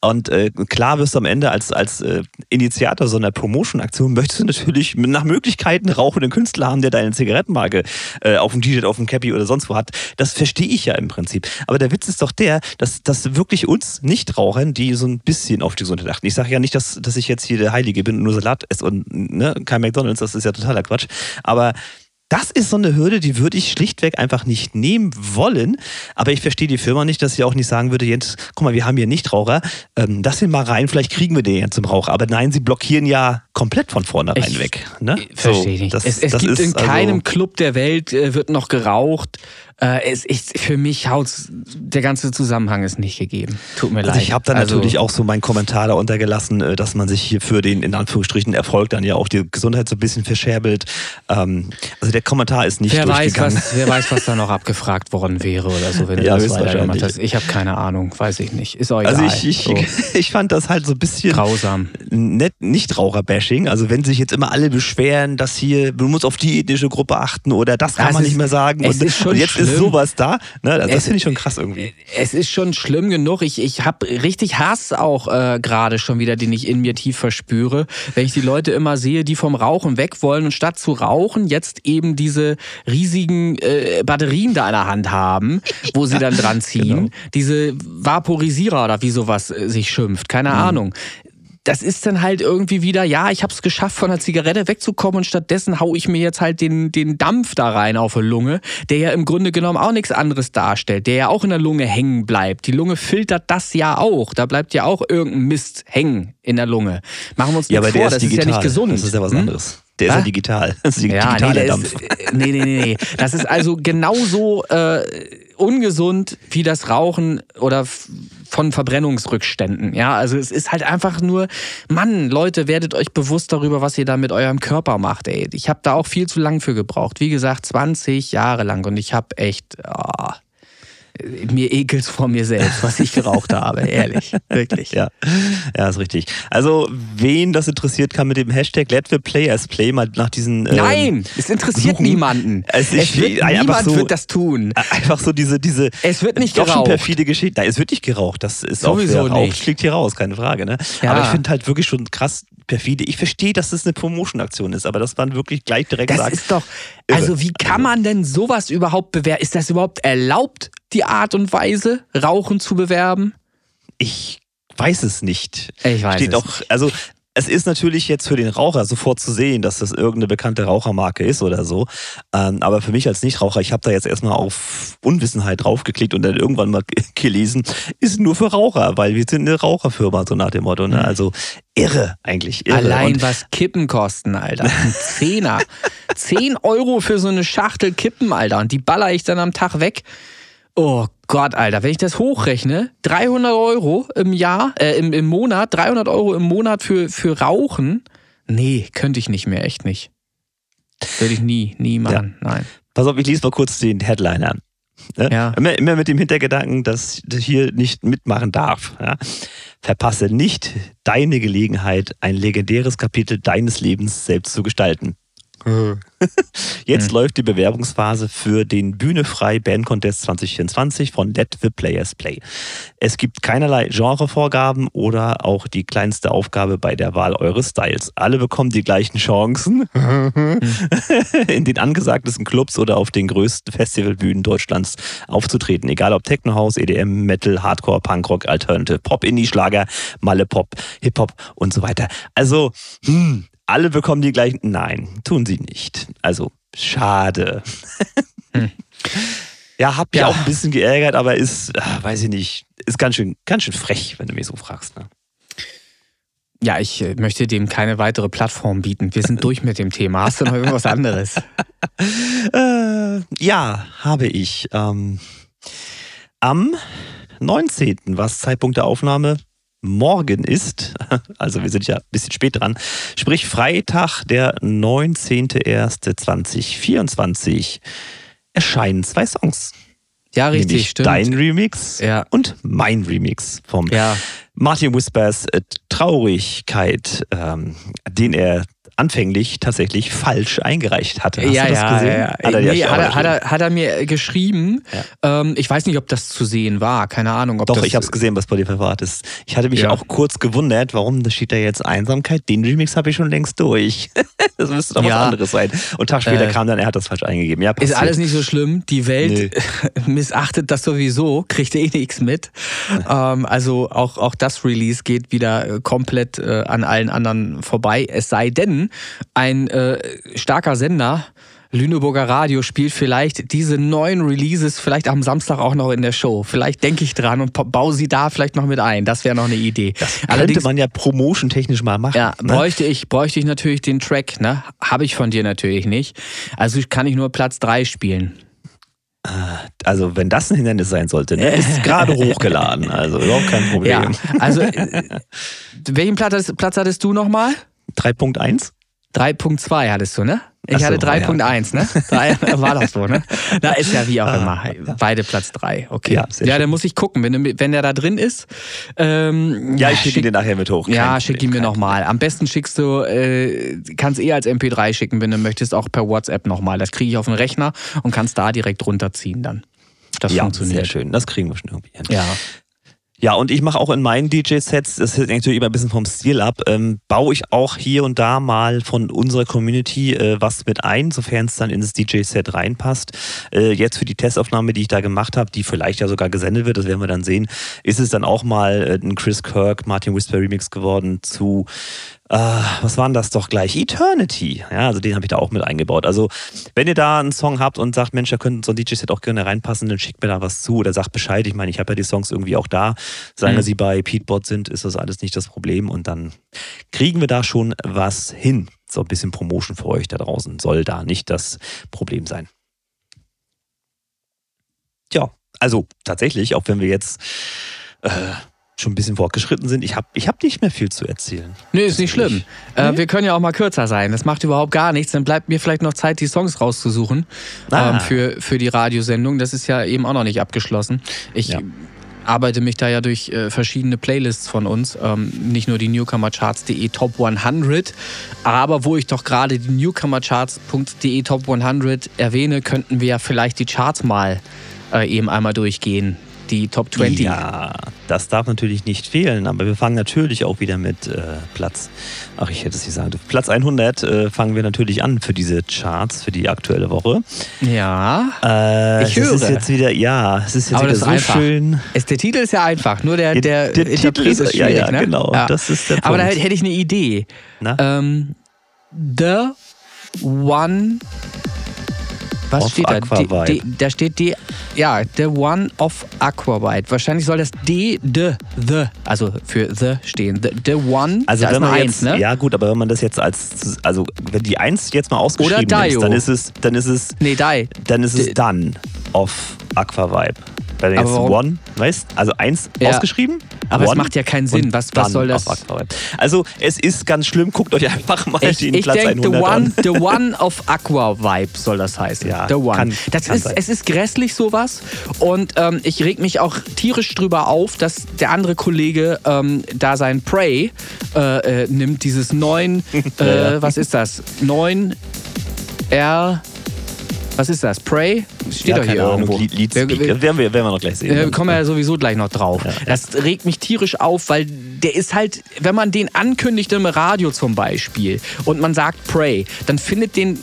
Und äh, klar wirst du am Ende als, als äh, Initiator so einer Promotion-Aktion, möchtest du natürlich nach Möglichkeiten rauchenden Künstler haben, der deine Zigarettenmarke äh, auf dem T-Shirt, auf dem Cappy oder sonst wo hat. Das verstehe ich ja im Prinzip. Aber der Witz ist doch der, dass, dass wirklich uns Nichtrauchern, die so ein bisschen auf die Gesundheit achten. Ich sage ja nicht, dass, dass ich jetzt hier der Heilige bin und nur Salat esse und ne, kein McDonalds, das ist ja totaler Quatsch. Aber das ist so eine Hürde, die würde ich schlichtweg einfach nicht nehmen wollen. Aber ich verstehe die Firma nicht, dass sie auch nicht sagen würde, Jens, guck mal, wir haben hier Nichtraucher, ähm, lass ihn mal rein, vielleicht kriegen wir den ja zum Raucher. Aber nein, sie blockieren ja komplett von vornherein ich, weg. Ne? Verstehe so, nicht. Das, es, es gibt in keinem also, Club der Welt äh, wird noch geraucht. Äh, es, ich, für mich haut's, der ganze Zusammenhang ist nicht gegeben. Tut mir also leid. Ich habe da also, natürlich auch so meinen Kommentar da untergelassen, äh, dass man sich hier für den in Anführungsstrichen Erfolg dann ja auch die Gesundheit so ein bisschen verscherbelt. Ähm, also der Kommentar ist nicht wer durchgegangen. Weiß, was, wer weiß, was da noch abgefragt worden wäre oder so, wenn du ja, das weitergemacht hast. Ich habe keine Ahnung, weiß ich nicht. Ist auch also egal. Also ich, ich, so. ich fand das halt so ein bisschen grausam. Net, nicht Raucherbashing. Also wenn sich jetzt immer alle beschweren, dass hier, du musst auf die ethnische Gruppe achten oder das kann das man ist, nicht mehr sagen. Und, und, jetzt schlimm. ist sowas da. Ne? Also das finde ich schon krass irgendwie. Es ist schon schlimm genug. Ich, ich habe richtig Hass auch äh, gerade schon wieder, den ich in mir tief verspüre, wenn ich die Leute immer sehe, die vom Rauchen weg wollen und statt zu rauchen jetzt eben diese riesigen äh, Batterien da in der Hand haben, wo sie dann dran ziehen. Genau. Diese Vaporisierer oder wie sowas äh, sich schimpft. Keine mhm. Ahnung das ist dann halt irgendwie wieder, ja, ich habe es geschafft, von der Zigarette wegzukommen und stattdessen haue ich mir jetzt halt den, den Dampf da rein auf die Lunge, der ja im Grunde genommen auch nichts anderes darstellt, der ja auch in der Lunge hängen bleibt. Die Lunge filtert das ja auch. Da bleibt ja auch irgendein Mist hängen in der Lunge. Machen wir uns ja, nicht vor, das digital. ist ja nicht gesund. Das ist ja was hm? anderes. Der ist ja digital. Das ist ja, digitaler nee, Dampf. Ist, nee, nee, nee, nee. Das ist also genauso äh, ungesund wie das Rauchen oder von Verbrennungsrückständen. Ja, also es ist halt einfach nur, Mann, Leute, werdet euch bewusst darüber, was ihr da mit eurem Körper macht. Ey, ich habe da auch viel zu lang für gebraucht. Wie gesagt, 20 Jahre lang und ich habe echt, oh, mir ekelt's vor mir selbst, was ich geraucht habe, ehrlich, wirklich. Ja, ja, ist richtig. Also, wen das interessiert, kann mit dem Hashtag Let the Players Play mal nach diesen. Ähm, Nein, es interessiert suchen. niemanden. Es, es wird, niemand so, wird das tun. Einfach so diese, diese. Es wird nicht doch geraucht. Schon perfide Geschichte. Nein, es wird nicht geraucht. Das ist Sowieso auch nicht. fliegt hier raus, keine Frage. Ne? Ja. Aber ich finde halt wirklich schon krass perfide. Ich verstehe, dass das eine Promotion-Aktion ist, aber das waren wirklich gleich direkt Das sagt, ist doch. Also, wie kann man denn sowas überhaupt bewerten? Ist das überhaupt erlaubt, die Art und Weise, Rauchen zu bewerben? Ich weiß es nicht. Ich weiß Steht es. Auch, also es ist natürlich jetzt für den Raucher sofort zu sehen, dass das irgendeine bekannte Rauchermarke ist oder so. Ähm, aber für mich als Nichtraucher, ich habe da jetzt erstmal auf Unwissenheit draufgeklickt und dann irgendwann mal gelesen, ist nur für Raucher, weil wir sind eine Raucherfirma, so nach dem Motto. Ne? Mhm. Also irre eigentlich. Irre. Allein und was Kippen kosten, Alter. Ein Zehner. Zehn Euro für so eine Schachtel Kippen, Alter. Und die baller ich dann am Tag weg. Oh Gott, Alter, wenn ich das hochrechne, 300 Euro im Jahr, äh, im, im Monat, 300 Euro im Monat für, für Rauchen, nee, könnte ich nicht mehr, echt nicht. Würde ich nie, nie machen, ja. nein. Pass auf, ich lese mal kurz den Headline an. Ja. Immer, immer mit dem Hintergedanken, dass du hier nicht mitmachen darf. Ja? Verpasse nicht deine Gelegenheit, ein legendäres Kapitel deines Lebens selbst zu gestalten. Jetzt läuft die Bewerbungsphase für den Bühne frei Band Contest 2024 von Let the Players Play. Es gibt keinerlei Genrevorgaben oder auch die kleinste Aufgabe bei der Wahl eures Styles. Alle bekommen die gleichen Chancen in den angesagtesten Clubs oder auf den größten Festivalbühnen Deutschlands aufzutreten. Egal ob Techno House, EDM, Metal, Hardcore, Punkrock, Alternative, Pop, Indie, Schlager, Malle Pop, Hip Hop und so weiter. Also, hm, alle bekommen die gleichen. Nein, tun sie nicht. Also, schade. Hm. Ja, hab mich ja. auch ein bisschen geärgert, aber ist, ach, weiß ich nicht, ist ganz schön, ganz schön frech, wenn du mich so fragst. Ne? Ja, ich äh, möchte dem keine weitere Plattform bieten. Wir sind durch mit dem Thema. Hast du noch irgendwas anderes? äh, ja, habe ich. Ähm, am 19., was Zeitpunkt der Aufnahme morgen ist, also wir sind ja ein bisschen spät dran, sprich Freitag, der 19.01.2024, erscheinen zwei Songs. Ja, richtig, Nämlich stimmt. Dein Remix ja. und mein Remix vom ja. Martin Whispers äh, Traurigkeit, ähm, den er anfänglich tatsächlich falsch eingereicht hatte. Hast ja, du das ja, gesehen? Ja. Hat, er, nee, hat, er, hat, er, hat er mir geschrieben. Ja. Ähm, ich weiß nicht, ob das zu sehen war. Keine Ahnung. Ob Doch, ich habe es gesehen, was bei dir verwahrt ist. Ich hatte mich auch kurz gewundert, warum da steht da jetzt Einsamkeit. Den Remix habe ich schon längst durch. das müsste doch was anderes sein. Und Tag später äh, kam dann, er hat das falsch eingegeben. Ja, ist alles nicht so schlimm. Die Welt nee. missachtet das sowieso, kriegt eh nichts mit. ähm, also auch, auch das Release geht wieder äh, komplett äh, an allen anderen vorbei. Es sei denn, ein äh, starker Sender, Lüneburger Radio, spielt vielleicht diese neuen Releases vielleicht am Samstag auch noch in der Show. Vielleicht denke ich dran und baue sie da vielleicht noch mit ein. Das wäre noch eine Idee. Das könnte man ja promotion-technisch mal machen. Ja, ne? bräuchte, ich, bräuchte ich natürlich den Track. Ne? Habe ich von dir natürlich nicht. Also kann ich nur Platz 3 spielen. Äh, also, wenn das ein Hindernis sein sollte, ne? ist gerade hochgeladen. Also, überhaupt kein Problem. Ja, also, welchen Platz, Platz hattest du nochmal? 3.1? 3.2 hattest du, ne? Ich so, hatte 3.1, ja. ne? 3, war das so, ne? Na, ist ja wie auch ah, immer. Beide Platz 3. Okay. Ja, ja dann muss ich gucken, wenn, wenn der da drin ist. Ähm, ja, ich schicke schick, den nachher mit hoch. Ja, schick ihn mir nochmal. Am besten schickst du, äh, kannst eh als MP3 schicken, wenn du möchtest, auch per WhatsApp nochmal. Das kriege ich auf den Rechner und kannst da direkt runterziehen dann. Das ja, funktioniert. Sehr schön, das kriegen wir schon irgendwie hin. Ja. Ja, und ich mache auch in meinen DJ-Sets, das hängt natürlich immer ein bisschen vom Stil ab, ähm, baue ich auch hier und da mal von unserer Community äh, was mit ein, sofern es dann ins DJ-Set reinpasst. Äh, jetzt für die Testaufnahme, die ich da gemacht habe, die vielleicht ja sogar gesendet wird, das werden wir dann sehen, ist es dann auch mal äh, ein Chris Kirk, Martin Whisper Remix geworden zu äh, was waren das doch gleich? Eternity. Ja, also den habe ich da auch mit eingebaut. Also, wenn ihr da einen Song habt und sagt, Mensch, da könnte so ein DJ-Set auch gerne reinpassen, dann schickt mir da was zu oder sagt Bescheid. Ich meine, ich habe ja die Songs irgendwie auch da. Solange mhm. sie bei Peatbot sind, ist das alles nicht das Problem und dann kriegen wir da schon was hin. So ein bisschen Promotion für euch da draußen soll da nicht das Problem sein. Tja, also tatsächlich, auch wenn wir jetzt äh, schon ein bisschen fortgeschritten sind. Ich habe ich hab nicht mehr viel zu erzählen. Nee, ist nicht schlimm. Äh, wir können ja auch mal kürzer sein. Das macht überhaupt gar nichts. Dann bleibt mir vielleicht noch Zeit, die Songs rauszusuchen ah. ähm, für, für die Radiosendung. Das ist ja eben auch noch nicht abgeschlossen. Ich ja. arbeite mich da ja durch äh, verschiedene Playlists von uns. Ähm, nicht nur die Newcomercharts.de Top 100, aber wo ich doch gerade die Newcomercharts.de Top 100 erwähne, könnten wir ja vielleicht die Charts mal äh, eben einmal durchgehen die Top 20. Ja, das darf natürlich nicht fehlen, aber wir fangen natürlich auch wieder mit äh, Platz, ach ich hätte es gesagt, Platz 100 äh, fangen wir natürlich an für diese Charts, für die aktuelle Woche. Ja, äh, ich höre. Es ist jetzt wieder, ja, es ist jetzt aber wieder so einfach. schön. Es, der Titel ist ja einfach, nur der, der, der Interpret ist, ist schwierig. Ja, ja, ne? genau, ja. das ist der Punkt. Aber da hätte ich eine Idee. Ähm, The One was of steht da? D, da steht D, ja, The One of Aquavite. Wahrscheinlich soll das D, D, The, also für The stehen. The, the One, also wenn man jetzt, ne? Ja gut, aber wenn man das jetzt als, also wenn die Eins jetzt mal ausgeschrieben ist, dann ist es, dann ist es, nee, Die. Dann ist es Done of Aquavibe. Du jetzt One, weißt also eins ja. ausgeschrieben. Aber One es macht ja keinen Sinn. Was, was soll das? Also, es ist ganz schlimm. Guckt euch einfach mal ich, den ich Platz denk, 100 the one, an. The One of Aqua Vibe soll das heißen. Ja, the One. Kann, das kann ist, es ist grässlich sowas. Und ähm, ich reg mich auch tierisch drüber auf, dass der andere Kollege ähm, da sein Prey äh, äh, nimmt, dieses neun, äh, was ist das? Neun R. Was ist das? Pray? Steht doch hier keine Ahnung, irgendwo. Lied, Wir- wir- werden, wir, werden wir noch gleich sehen. äh, kommen wir ja sowieso gleich noch drauf. Das regt mich tierisch auf, weil der ist halt, wenn man den ankündigt im Radio zum Beispiel und man sagt Pray, dann findet den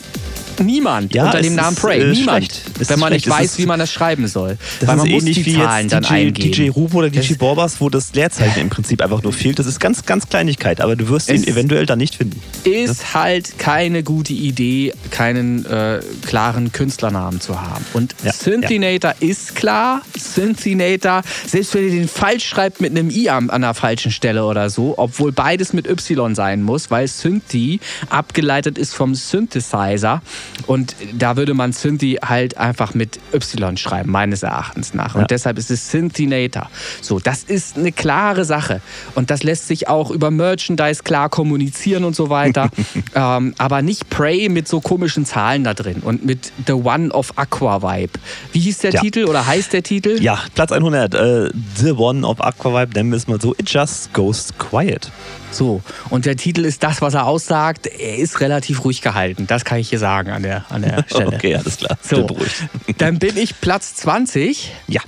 niemand Ja, unter dem Namen Pray. äh, niemand. wenn man nicht weiß, wie man das schreiben soll. Das weil man ist muss ähnlich die wie Zahlen dann DJ, eingeben. DJ Rubo oder DJ Borbas, wo das Leerzeichen im Prinzip einfach nur fehlt. Das ist ganz, ganz Kleinigkeit, aber du wirst ihn eventuell dann nicht finden. ist halt keine gute Idee, keinen äh, klaren Künstlernamen zu haben. Und Ja, Synthinator ist klar. Synthinator, selbst wenn ihr den falsch schreibt mit einem I an, an der falschen Stelle oder so, obwohl beides mit Y sein muss, weil Synthi abgeleitet ist vom Synthesizer. Und da würde man Synthi halt einfach mit Y schreiben, meines Erachtens nach. Und Ja. deshalb ist es Synthinator. So, das ist eine klare Sache. Und das lässt sich auch über Merchandise klar kommunizieren und so weiter. ähm, aber nicht Prey mit so komischen Zahlen da drin und mit The One of Aqua Vibe. Wie hieß der Ja. Titel oder heißt der Titel? Ja, Platz 100, äh, The One of Aquavibe, nennen wir es mal so, It Just Goes Quiet. So. Und der Titel ist das, was er aussagt. Er ist relativ ruhig gehalten. Das kann ich hier sagen an der, an der Stelle. Okay, alles klar. So, Bin dann bin ich Platz 20. Ja,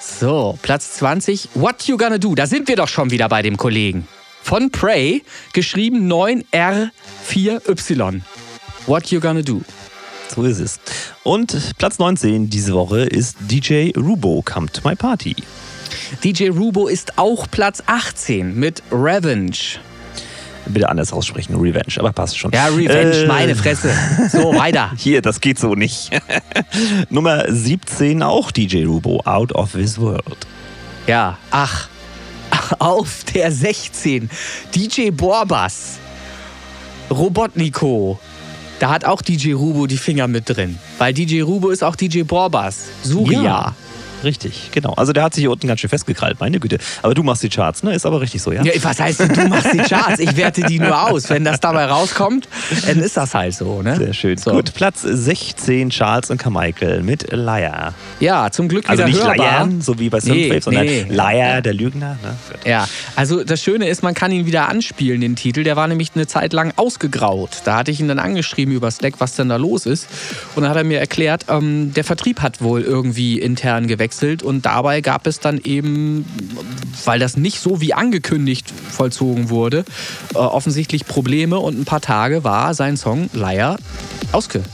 So, Platz 20. What You Gonna Do? Da sind wir doch schon wieder bei dem Kollegen. Von Prey, geschrieben 9R4Y. What You Gonna Do? So ist es. Und Platz 19 diese Woche ist DJ Rubo, Come to My Party. DJ Rubo ist auch Platz 18 mit Revenge. Bitte anders aussprechen, Revenge, aber passt schon. Ja, Revenge, Äh, meine Fresse. So, weiter. Hier, das geht so nicht. Nummer 17 auch DJ Rubo, Out of This World. Ja, ach. Auf der 16. DJ Borbas. Robotnico. Da hat auch DJ Rubo die Finger mit drin. Weil DJ Rubo ist auch DJ Borbas. Surya. Ja. Richtig, genau. Also der hat sich hier unten ganz schön festgekrallt, meine Güte. Aber du machst die Charts, ne? Ist aber richtig so, ja? Ja, was heißt, du machst die Charts? Ich werte die nur aus. Wenn das dabei rauskommt, dann ist das halt so. Ne? Sehr schön. So. Gut, Platz 16 Charles und Carmichael mit Liar. Ja, zum Glück Also wieder nicht hörbar. Liar, so wie bei Synthwave, Nee, sondern nee. Liar, der Lügner. Ne? Ja, also das Schöne ist, man kann ihn wieder anspielen, den Titel. Der war nämlich eine Zeit lang ausgegraut. Da hatte ich ihn dann angeschrieben über Slack, was denn da los ist. Und dann hat er mir erklärt, ähm, der Vertrieb hat wohl irgendwie intern gewechselt und dabei gab es dann eben, weil das nicht so wie angekündigt vollzogen wurde, äh, offensichtlich Probleme und ein paar Tage war sein Song Liar ausgegraut.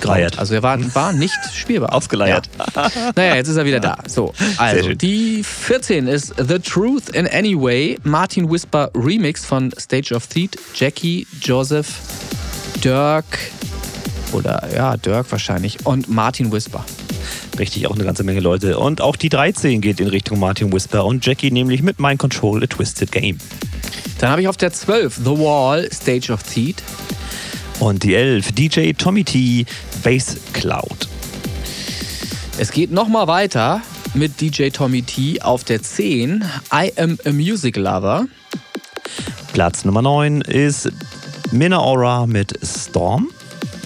Geleiert. Also er war, war nicht spielbar. Ausgeleiert. Ja. Naja, jetzt ist er wieder da. So, also die 14 ist The Truth in Any Way, Martin Whisper Remix von Stage of Theat, Jackie, Joseph, Dirk oder ja, Dirk wahrscheinlich und Martin Whisper. Richtig, auch eine ganze Menge Leute. Und auch die 13 geht in Richtung Martin Whisper und Jackie, nämlich mit Mind Control, A Twisted Game. Dann habe ich auf der 12 The Wall, Stage of Theat. Und die 11, DJ Tommy T, Bass Cloud. Es geht nochmal weiter mit DJ Tommy T auf der 10, I Am a Music Lover. Platz Nummer 9 ist Minna Aura mit Storm.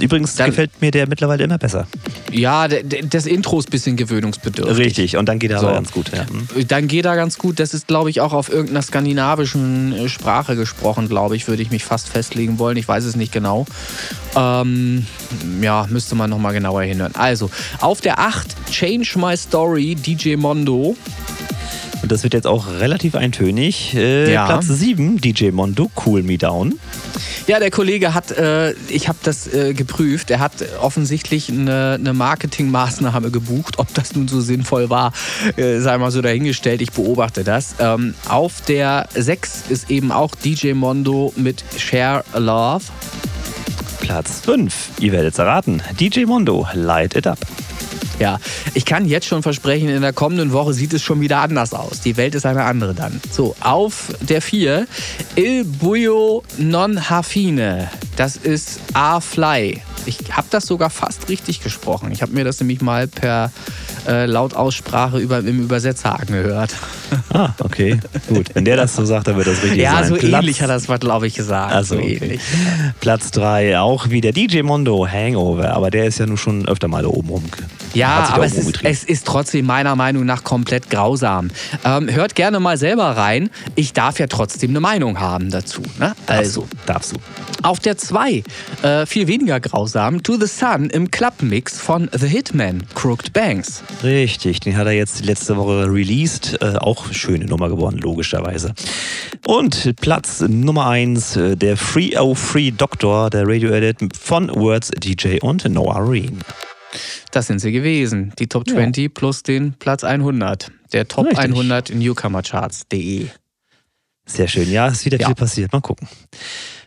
Übrigens Dann- gefällt mir der mittlerweile immer besser. Ja, das Intro ist ein bisschen gewöhnungsbedürftig. Richtig, und dann geht er So. aber ganz gut. Ja. Hm. Dann geht er ganz gut. Das ist, glaube ich, auch auf irgendeiner skandinavischen äh, Sprache gesprochen, glaube ich, würde ich mich fast festlegen wollen. Ich weiß es nicht genau. Ähm, ja, müsste man nochmal genauer hinhören. Also, auf der 8 Change My Story, DJ Mondo. Und das wird jetzt auch relativ eintönig. Äh, Ja. Platz 7, DJ Mondo, Cool Me Down. Ja, der Kollege hat, äh, ich habe das äh, geprüft, er hat offensichtlich eine, eine Marketingmaßnahme gebucht. Ob das nun so sinnvoll war, äh, sei mal so dahingestellt, ich beobachte das. Ähm, auf der 6 ist eben auch DJ Mondo mit Share Love. Platz 5, ihr werdet es erraten, DJ Mondo, Light It Up. Ja, ich kann jetzt schon versprechen, in der kommenden Woche sieht es schon wieder anders aus. Die Welt ist eine andere dann. So, auf der 4, Il Buio Non Hafine. Das ist A-Fly. Ich habe das sogar fast richtig gesprochen. Ich habe mir das nämlich mal per äh, Lautaussprache über, im Übersetzer angehört. Ah, okay, gut. Wenn der das so sagt, dann wird das richtig Ja, sein. so Platz, ähnlich hat er es, glaube ich, gesagt. Also, so okay. ähnlich. Platz 3, auch wieder DJ Mondo, Hangover. Aber der ist ja nun schon öfter mal da oben rum. Ja, aber es ist, es ist, trotzdem meiner Meinung nach komplett grausam. Ähm, hört gerne mal selber rein. Ich darf ja trotzdem eine Meinung haben dazu. Ne? Also, darfst du. Auf der 2, äh, viel weniger grausam, To the Sun im Clubmix von The Hitman, Crooked Banks. Richtig, den hat er jetzt letzte Woche released. Äh, auch schöne Nummer geworden, logischerweise. Und Platz Nummer 1, äh, der Free O Free Doctor, der Radio Edit von Words DJ und Noah Reen. Das sind sie gewesen. Die Top 20 ja. plus den Platz 100. Der Top Richtig. 100 Newcomercharts.de. Sehr schön. Ja, ist wieder ja. viel passiert. Mal gucken.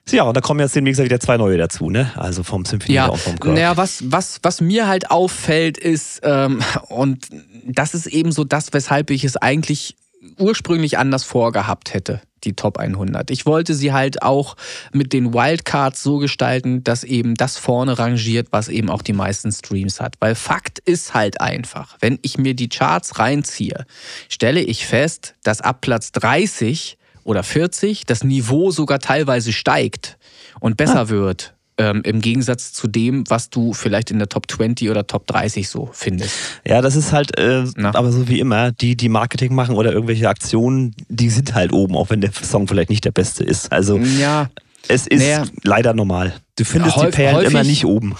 Ja, und da kommen jetzt demnächst wieder zwei neue dazu, ne? Also vom Symphony ja, und vom Kirk. Naja, was, was, was mir halt auffällt, ist, ähm, und das ist eben so das, weshalb ich es eigentlich ursprünglich anders vorgehabt hätte, die Top 100. Ich wollte sie halt auch mit den Wildcards so gestalten, dass eben das vorne rangiert, was eben auch die meisten Streams hat. Weil Fakt ist halt einfach, wenn ich mir die Charts reinziehe, stelle ich fest, dass ab Platz 30 oder 40 das Niveau sogar teilweise steigt und besser ah. wird ähm, im Gegensatz zu dem, was du vielleicht in der Top 20 oder Top 30 so findest. Ja, das ist halt, äh, aber so wie immer, die, die Marketing machen oder irgendwelche Aktionen, die sind halt oben, auch wenn der Song vielleicht nicht der beste ist. Also ja, es ist naja, leider normal. Du findest häufig, die Perlen immer nicht oben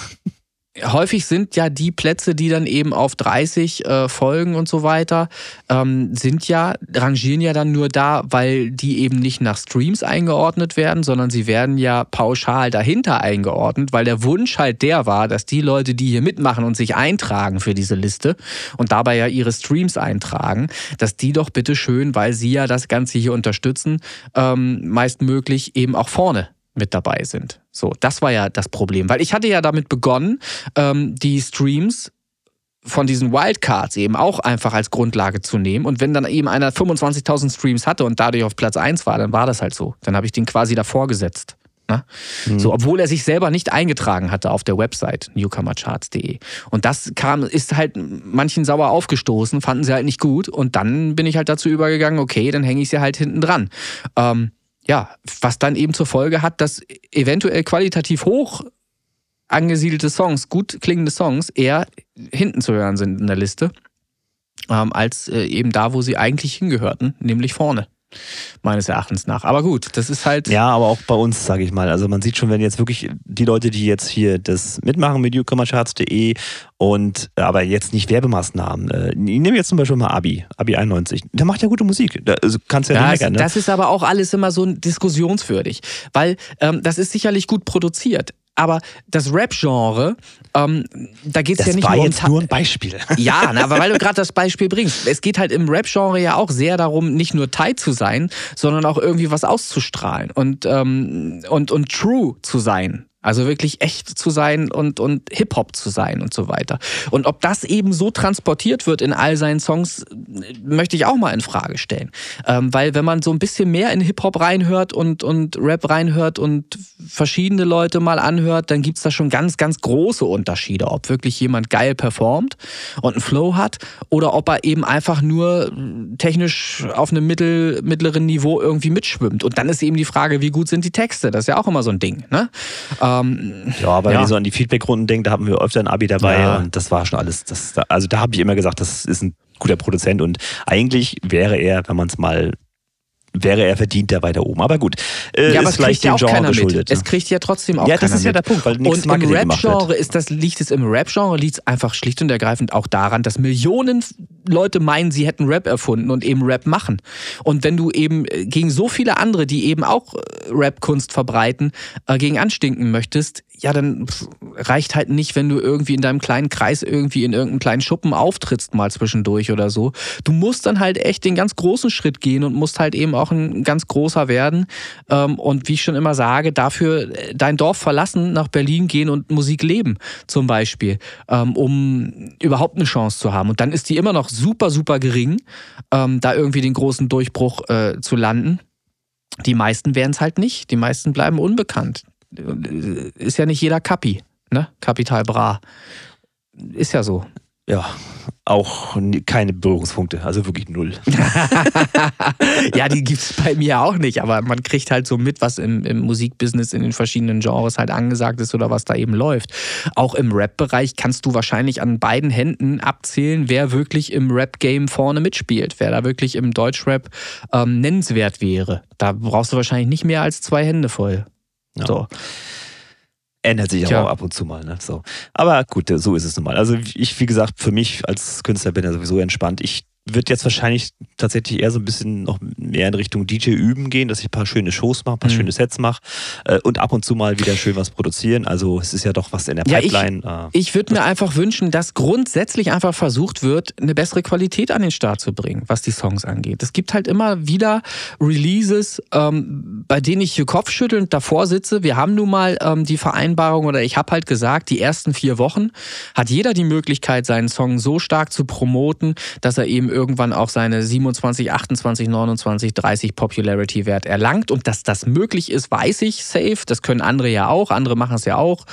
häufig sind ja die Plätze, die dann eben auf 30 äh, Folgen und so weiter, ähm, sind ja, rangieren ja dann nur da, weil die eben nicht nach Streams eingeordnet werden, sondern sie werden ja pauschal dahinter eingeordnet, weil der Wunsch halt der war, dass die Leute, die hier mitmachen und sich eintragen für diese Liste und dabei ja ihre Streams eintragen, dass die doch bitte schön, weil sie ja das Ganze hier unterstützen, ähm, meistmöglich eben auch vorne mit dabei sind. So, das war ja das Problem, weil ich hatte ja damit begonnen, ähm, die Streams von diesen Wildcards eben auch einfach als Grundlage zu nehmen. Und wenn dann eben einer 25.000 Streams hatte und dadurch auf Platz 1 war, dann war das halt so. Dann habe ich den quasi davor gesetzt. Ne? Mhm. So, obwohl er sich selber nicht eingetragen hatte auf der Website newcomercharts.de. Und das kam, ist halt manchen sauer aufgestoßen, fanden sie halt nicht gut. Und dann bin ich halt dazu übergegangen, okay, dann hänge ich sie halt hinten dran. Ähm, ja, was dann eben zur Folge hat, dass eventuell qualitativ hoch angesiedelte Songs, gut klingende Songs, eher hinten zu hören sind in der Liste, ähm, als äh, eben da, wo sie eigentlich hingehörten, nämlich vorne meines Erachtens nach. Aber gut, das ist halt. Ja, aber auch bei uns, sage ich mal. Also man sieht schon, wenn jetzt wirklich die Leute, die jetzt hier das mitmachen mit newcomercharts.de und äh, aber jetzt nicht Werbemaßnahmen. Äh, ich nehme jetzt zum Beispiel mal Abi, Abi 91. Der macht ja gute Musik. Da also kannst ja, ja nicht meckern. Ne? Das ist aber auch alles immer so diskussionswürdig, weil ähm, das ist sicherlich gut produziert aber das Rap-Genre, ähm, da geht es ja nicht war nur jetzt nur ein Beispiel. Ja, na, aber weil du gerade das Beispiel bringst. Es geht halt im Rap-Genre ja auch sehr darum, nicht nur tight zu sein, sondern auch irgendwie was auszustrahlen und, ähm, und, und true zu sein. Also wirklich echt zu sein und, und Hip-Hop zu sein und so weiter. Und ob das eben so transportiert wird in all seinen Songs, möchte ich auch mal in Frage stellen. Ähm, weil wenn man so ein bisschen mehr in Hip-Hop reinhört und, und Rap reinhört und verschiedene Leute mal anhört, dann gibt's da schon ganz, ganz große Unterschiede. Ob wirklich jemand geil performt und einen Flow hat oder ob er eben einfach nur technisch auf einem mittel, mittleren Niveau irgendwie mitschwimmt. Und dann ist eben die Frage, wie gut sind die Texte? Das ist ja auch immer so ein Ding. Ne? Ja, aber ja. wenn ich so an die Feedback-Runden denke, da hatten wir öfter ein Abi dabei ja. und das war schon alles. Das, also da habe ich immer gesagt, das ist ein guter Produzent und eigentlich wäre er, wenn man es mal wäre er verdient der weiter oben. Aber gut, äh, ja, aber ist vielleicht dem ja Genre geschuldet. Mit. Es kriegt ja trotzdem auch Ja, das ist ja der Punkt, weil nichts Und im Rap-Genre ist das, liegt es im Rap-Genre liegt es einfach schlicht und ergreifend auch daran, dass Millionen Leute meinen, sie hätten Rap erfunden und eben Rap machen. Und wenn du eben äh, gegen so viele andere, die eben auch äh, Rap-Kunst verbreiten, äh, gegen anstinken möchtest, ja, dann reicht halt nicht, wenn du irgendwie in deinem kleinen Kreis irgendwie in irgendeinem kleinen Schuppen auftrittst mal zwischendurch oder so. Du musst dann halt echt den ganz großen Schritt gehen und musst halt eben auch ein ganz großer werden. Ähm, und wie ich schon immer sage, dafür dein Dorf verlassen, nach Berlin gehen und Musik leben zum Beispiel, ähm, um überhaupt eine Chance zu haben. Und dann ist die immer noch super, super gering, ähm, da irgendwie den großen Durchbruch äh, zu landen. Die meisten werden es halt nicht. Die meisten bleiben unbekannt. Ist ja nicht jeder Kapi, ne? Kapital Bra. Ist ja so. Ja, auch keine Berührungspunkte, also wirklich null. ja, die gibt es bei mir auch nicht, aber man kriegt halt so mit, was im, im, Musikbusiness in den verschiedenen Genres halt angesagt ist oder was da eben läuft. Auch im Rap-Bereich kannst du wahrscheinlich an beiden Händen abzählen, wer wirklich im Rap-Game vorne mitspielt, wer da wirklich im Deutschrap ähm, nennenswert wäre. Da brauchst du wahrscheinlich nicht mehr als zwei Hände voll. Ja. So. Ändert sich aber auch ab und zu mal. Ne? So. Aber gut, so ist es nun mal. Also ich, wie gesagt, für mich als Künstler bin ja sowieso entspannt. Ich wird jetzt wahrscheinlich tatsächlich eher so ein bisschen noch mehr in Richtung DJ üben gehen, dass ich ein paar schöne Shows mache, ein paar mhm. schöne Sets mache äh, und ab und zu mal wieder schön was produzieren. Also es ist ja doch was in der Pipeline. Ja, ich, äh, ich würde mir einfach wünschen, dass grundsätzlich einfach versucht wird, eine bessere Qualität an den Start zu bringen, was die Songs angeht. Es gibt halt immer wieder Releases, ähm, bei denen ich hier kopfschüttelnd davor sitze. Wir haben nun mal ähm, die Vereinbarung oder ich habe halt gesagt, die ersten vier Wochen hat jeder die Möglichkeit, seinen Song so stark zu promoten, dass er eben irgendwann auch seine 27, 28, 29, 30 Popularity-Wert erlangt. Und dass das möglich ist, weiß ich safe. Das können andere ja auch. Andere machen es ja auch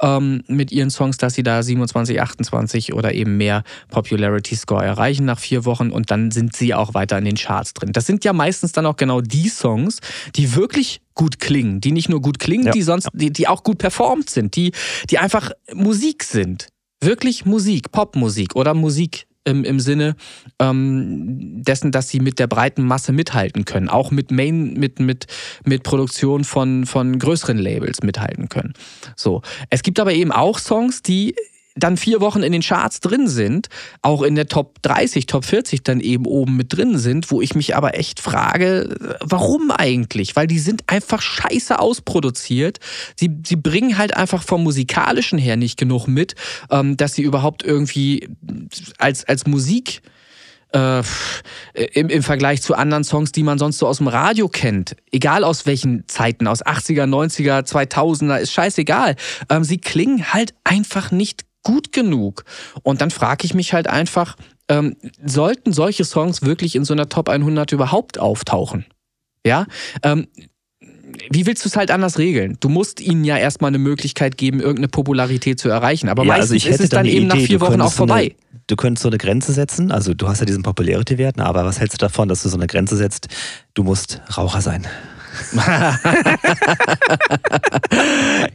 ähm, mit ihren Songs, dass sie da 27, 28 oder eben mehr Popularity-Score erreichen nach vier Wochen. Und dann sind sie auch weiter in den Charts drin. Das sind ja meistens dann auch genau die Songs, die wirklich gut klingen, die nicht nur gut klingen, ja. die sonst, die, die auch gut performt sind, die, die einfach Musik sind. Wirklich Musik, Popmusik oder Musik im, im Sinne ähm, dessen, dass sie mit der breiten Masse mithalten können, auch mit Main, mit, mit, mit Produktion von, von größeren Labels mithalten können. So. Es gibt aber eben auch Songs, die dann vier Wochen in den Charts drin sind, auch in der Top 30, Top 40 dann eben oben mit drin sind, wo ich mich aber echt frage, warum eigentlich? Weil die sind einfach scheiße ausproduziert. Sie, sie bringen halt einfach vom musikalischen her nicht genug mit, ähm, dass sie überhaupt irgendwie als, als Musik äh, im, im Vergleich zu anderen Songs, die man sonst so aus dem Radio kennt, egal aus welchen Zeiten, aus 80er, 90er, 2000er, ist scheißegal. Ähm, sie klingen halt einfach nicht gut genug? Und dann frage ich mich halt einfach, ähm, sollten solche Songs wirklich in so einer Top 100 überhaupt auftauchen? Ja, ähm, wie willst du es halt anders regeln? Du musst ihnen ja erstmal eine Möglichkeit geben, irgendeine Popularität zu erreichen. Aber ja, also meistens also ist es dann eben Idee. nach vier Wochen auch vorbei. Eine, du könntest so eine Grenze setzen. Also du hast ja diesen Popularity-Wert, aber was hältst du davon, dass du so eine Grenze setzt? Du musst Raucher sein.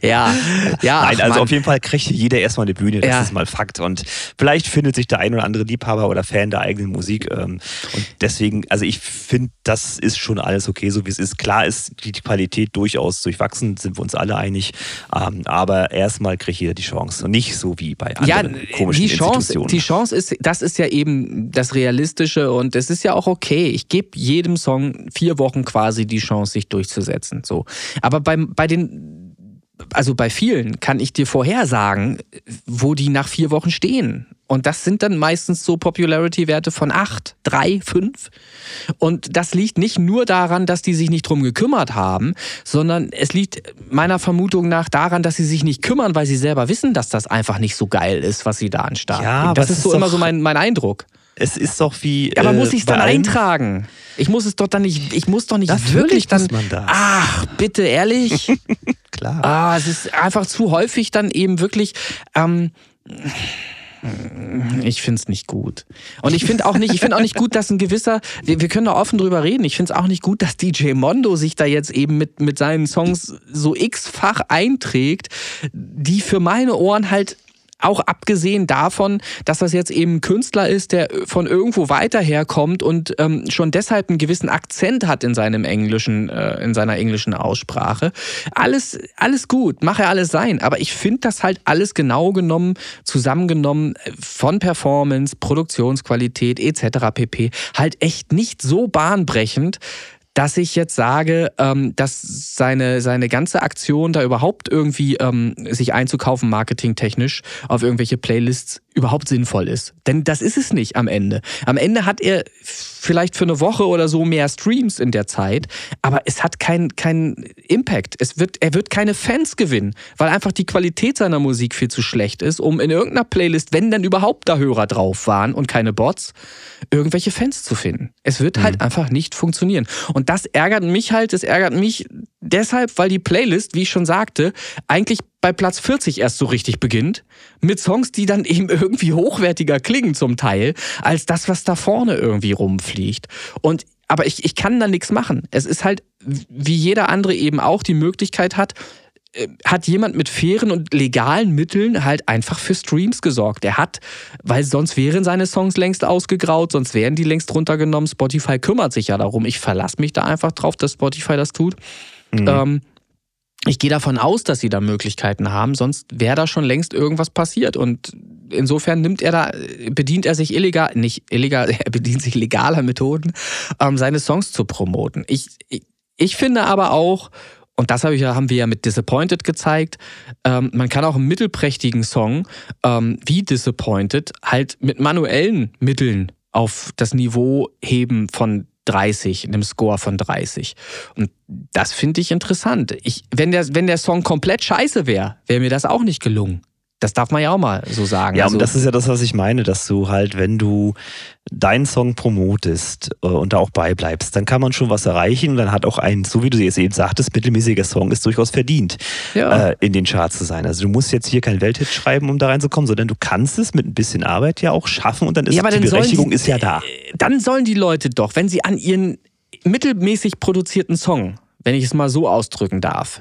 ja, ja. Nein, also Mann. auf jeden Fall kriegt jeder erstmal eine Bühne, das ja. ist mal Fakt. Und vielleicht findet sich der ein oder andere Liebhaber oder Fan der eigenen Musik. Ähm, und deswegen, also ich finde, das ist schon alles okay, so wie es ist. Klar ist die Qualität durchaus durchwachsen, sind wir uns alle einig. Ähm, aber erstmal kriegt jeder die Chance. Und nicht so wie bei anderen ja, komischen die Chance, Institutionen. Die Chance ist, das ist ja eben das Realistische und es ist ja auch okay. Ich gebe jedem Song vier Wochen quasi die Chance, sich durchzusetzen. So. Aber beim, bei den, also bei vielen kann ich dir vorhersagen, wo die nach vier Wochen stehen. Und das sind dann meistens so Popularity-Werte von acht, drei, fünf. Und das liegt nicht nur daran, dass die sich nicht drum gekümmert haben, sondern es liegt meiner Vermutung nach daran, dass sie sich nicht kümmern, weil sie selber wissen, dass das einfach nicht so geil ist, was sie da an Start ja, Das ist, ist so immer so mein, mein Eindruck. Es ist doch wie. Aber äh, muss ich es dann eintragen? Ich muss es doch dann nicht. Ich muss doch nicht Natürlich wirklich dann. Muss man das. Ach, bitte, ehrlich? Klar. Ah, es ist einfach zu häufig dann eben wirklich. Ähm, ich finde es nicht gut. Und ich finde auch nicht, ich finde auch nicht gut, dass ein gewisser, wir, wir können da offen drüber reden, ich finde es auch nicht gut, dass DJ Mondo sich da jetzt eben mit, mit seinen Songs so x-fach einträgt, die für meine Ohren halt auch abgesehen davon, dass das jetzt eben ein Künstler ist, der von irgendwo weiter herkommt und ähm, schon deshalb einen gewissen Akzent hat in seinem englischen, äh, in seiner englischen Aussprache. Alles, alles gut, mache alles sein. Aber ich finde das halt alles genau genommen, zusammengenommen äh, von Performance, Produktionsqualität etc. pp. halt echt nicht so bahnbrechend, dass ich jetzt sage, ähm, dass seine, seine ganze Aktion da überhaupt irgendwie ähm, sich einzukaufen, marketingtechnisch, auf irgendwelche Playlists überhaupt sinnvoll ist. Denn das ist es nicht am Ende. Am Ende hat er vielleicht für eine Woche oder so mehr Streams in der Zeit, aber es hat keinen kein Impact. Es wird, er wird keine Fans gewinnen, weil einfach die Qualität seiner Musik viel zu schlecht ist, um in irgendeiner Playlist, wenn dann überhaupt da Hörer drauf waren und keine Bots, irgendwelche Fans zu finden. Es wird halt mhm. halt einfach nicht funktionieren. Und das ärgert mich halt, es ärgert mich deshalb, weil die Playlist, wie ich schon sagte, eigentlich bei Platz 40 erst so richtig beginnt, mit Songs, die dann eben irgendwie hochwertiger klingen zum Teil, als das, was da vorne irgendwie rumfliegt. Und aber ich, ich kann da nichts machen. Es ist halt, wie jeder andere eben auch die Möglichkeit hat, äh, hat jemand mit fairen und legalen Mitteln halt einfach für Streams gesorgt. Er hat, weil sonst wären seine Songs längst ausgegraut, sonst wären die längst runtergenommen. Spotify kümmert sich ja darum. Ich verlasse mich da einfach drauf, dass Spotify das tut. Mhm. Ähm, ich gehe davon aus, dass sie da Möglichkeiten haben, sonst wäre da schon längst irgendwas passiert. Und insofern nimmt er da, bedient er sich illegal, nicht illegal, er bedient sich legaler Methoden, ähm, seine Songs zu promoten. Ich, ich, ich finde aber auch, und das hab ich, haben wir ja mit Disappointed gezeigt. Ähm, man kann auch einen mittelprächtigen Song ähm, wie Disappointed halt mit manuellen Mitteln auf das Niveau heben von 30, einem Score von 30. Und das finde ich interessant. Ich, wenn, der, wenn der Song komplett scheiße wäre, wäre mir das auch nicht gelungen. Das darf man ja auch mal so sagen. Ja, also, und das ist ja das, was ich meine, dass du halt, wenn du deinen Song promotest äh, und da auch beibleibst, dann kann man schon was erreichen und dann hat auch ein, so wie du jetzt eben sagtest, mittelmäßiger Song ist durchaus verdient, ja. äh, in den Charts zu sein. Also du musst jetzt hier kein Welthit schreiben, um da reinzukommen, sondern du kannst es mit ein bisschen Arbeit ja auch schaffen und dann ist ja, die Berechtigung die, ist ja da. Äh, dann sollen die Leute doch, wenn sie an ihren mittelmäßig produzierten Song wenn ich es mal so ausdrücken darf,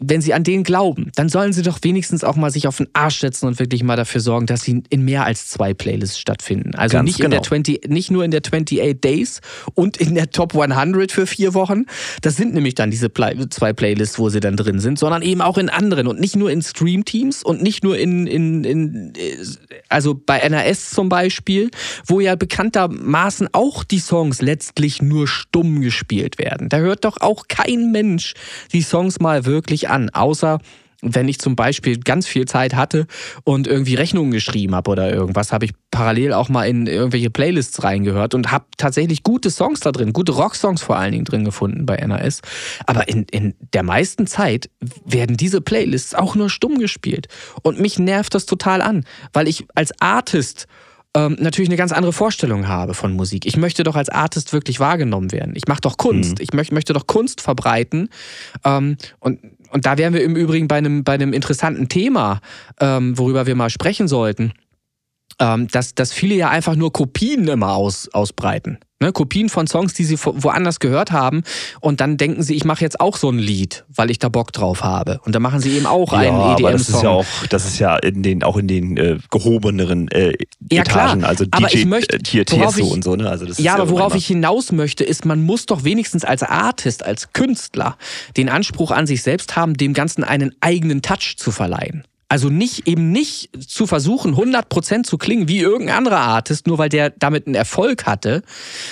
wenn sie an den glauben, dann sollen sie doch wenigstens auch mal sich auf den Arsch setzen und wirklich mal dafür sorgen, dass sie in mehr als zwei Playlists stattfinden. Also nicht, genau. in der 20, genau. nicht nur in der 28 Days und in der Top 100 für vier Wochen. Das sind nämlich dann diese Play zwei Playlists, wo sie dann drin sind, sondern eben auch in anderen und nicht nur in Stream-Teams und nicht nur in, in, in, also bei NRS zum Beispiel, wo ja bekanntermaßen auch die Songs letztlich nur stumm gespielt werden. Da hört doch auch kein Mensch die Songs mal wirklich an, außer wenn ich zum Beispiel ganz viel Zeit hatte und irgendwie Rechnungen geschrieben habe oder irgendwas, habe ich parallel auch mal in irgendwelche Playlists reingehört und habe tatsächlich gute Songs da drin, gute Rocksongs vor allen Dingen drin gefunden bei NAS. Aber in, in der meisten Zeit werden diese Playlists auch nur stumm gespielt. Und mich nervt das total an, weil ich als Artist ähm, natürlich eine ganz andere Vorstellung habe von Musik. Ich möchte doch als Artist wirklich wahrgenommen werden. Ich mache doch Kunst. Mhm. Ich möcht, möchte doch Kunst verbreiten. Ähm, und, und da wären wir im Übrigen bei einem, bei einem interessanten Thema, ähm, worüber wir mal sprechen sollten. Ähm, dass, dass viele ja einfach nur Kopien immer aus, ausbreiten. Ne, Kopien von Songs, die sie woanders gehört haben. Und dann denken sie, ich mache jetzt auch so ein Lied, weil ich da Bock drauf habe. Und dann machen sie eben auch ja, einen EDM-Song. Das ist ja auch, das ist ja in den, auch in den äh, gehobeneren äh, ja, Etagen, klar. also aber DJ, möchte, äh, hier TSO und so. Ne? Also das ja, aber worauf ich hinaus möchte, ist, man muss doch wenigstens als Artist, als Künstler den Anspruch an sich selbst haben, dem Ganzen einen eigenen Touch zu verleihen. Also nicht eben nicht zu versuchen, 100% zu klingen wie irgendein anderer Artist, nur weil der damit einen Erfolg hatte.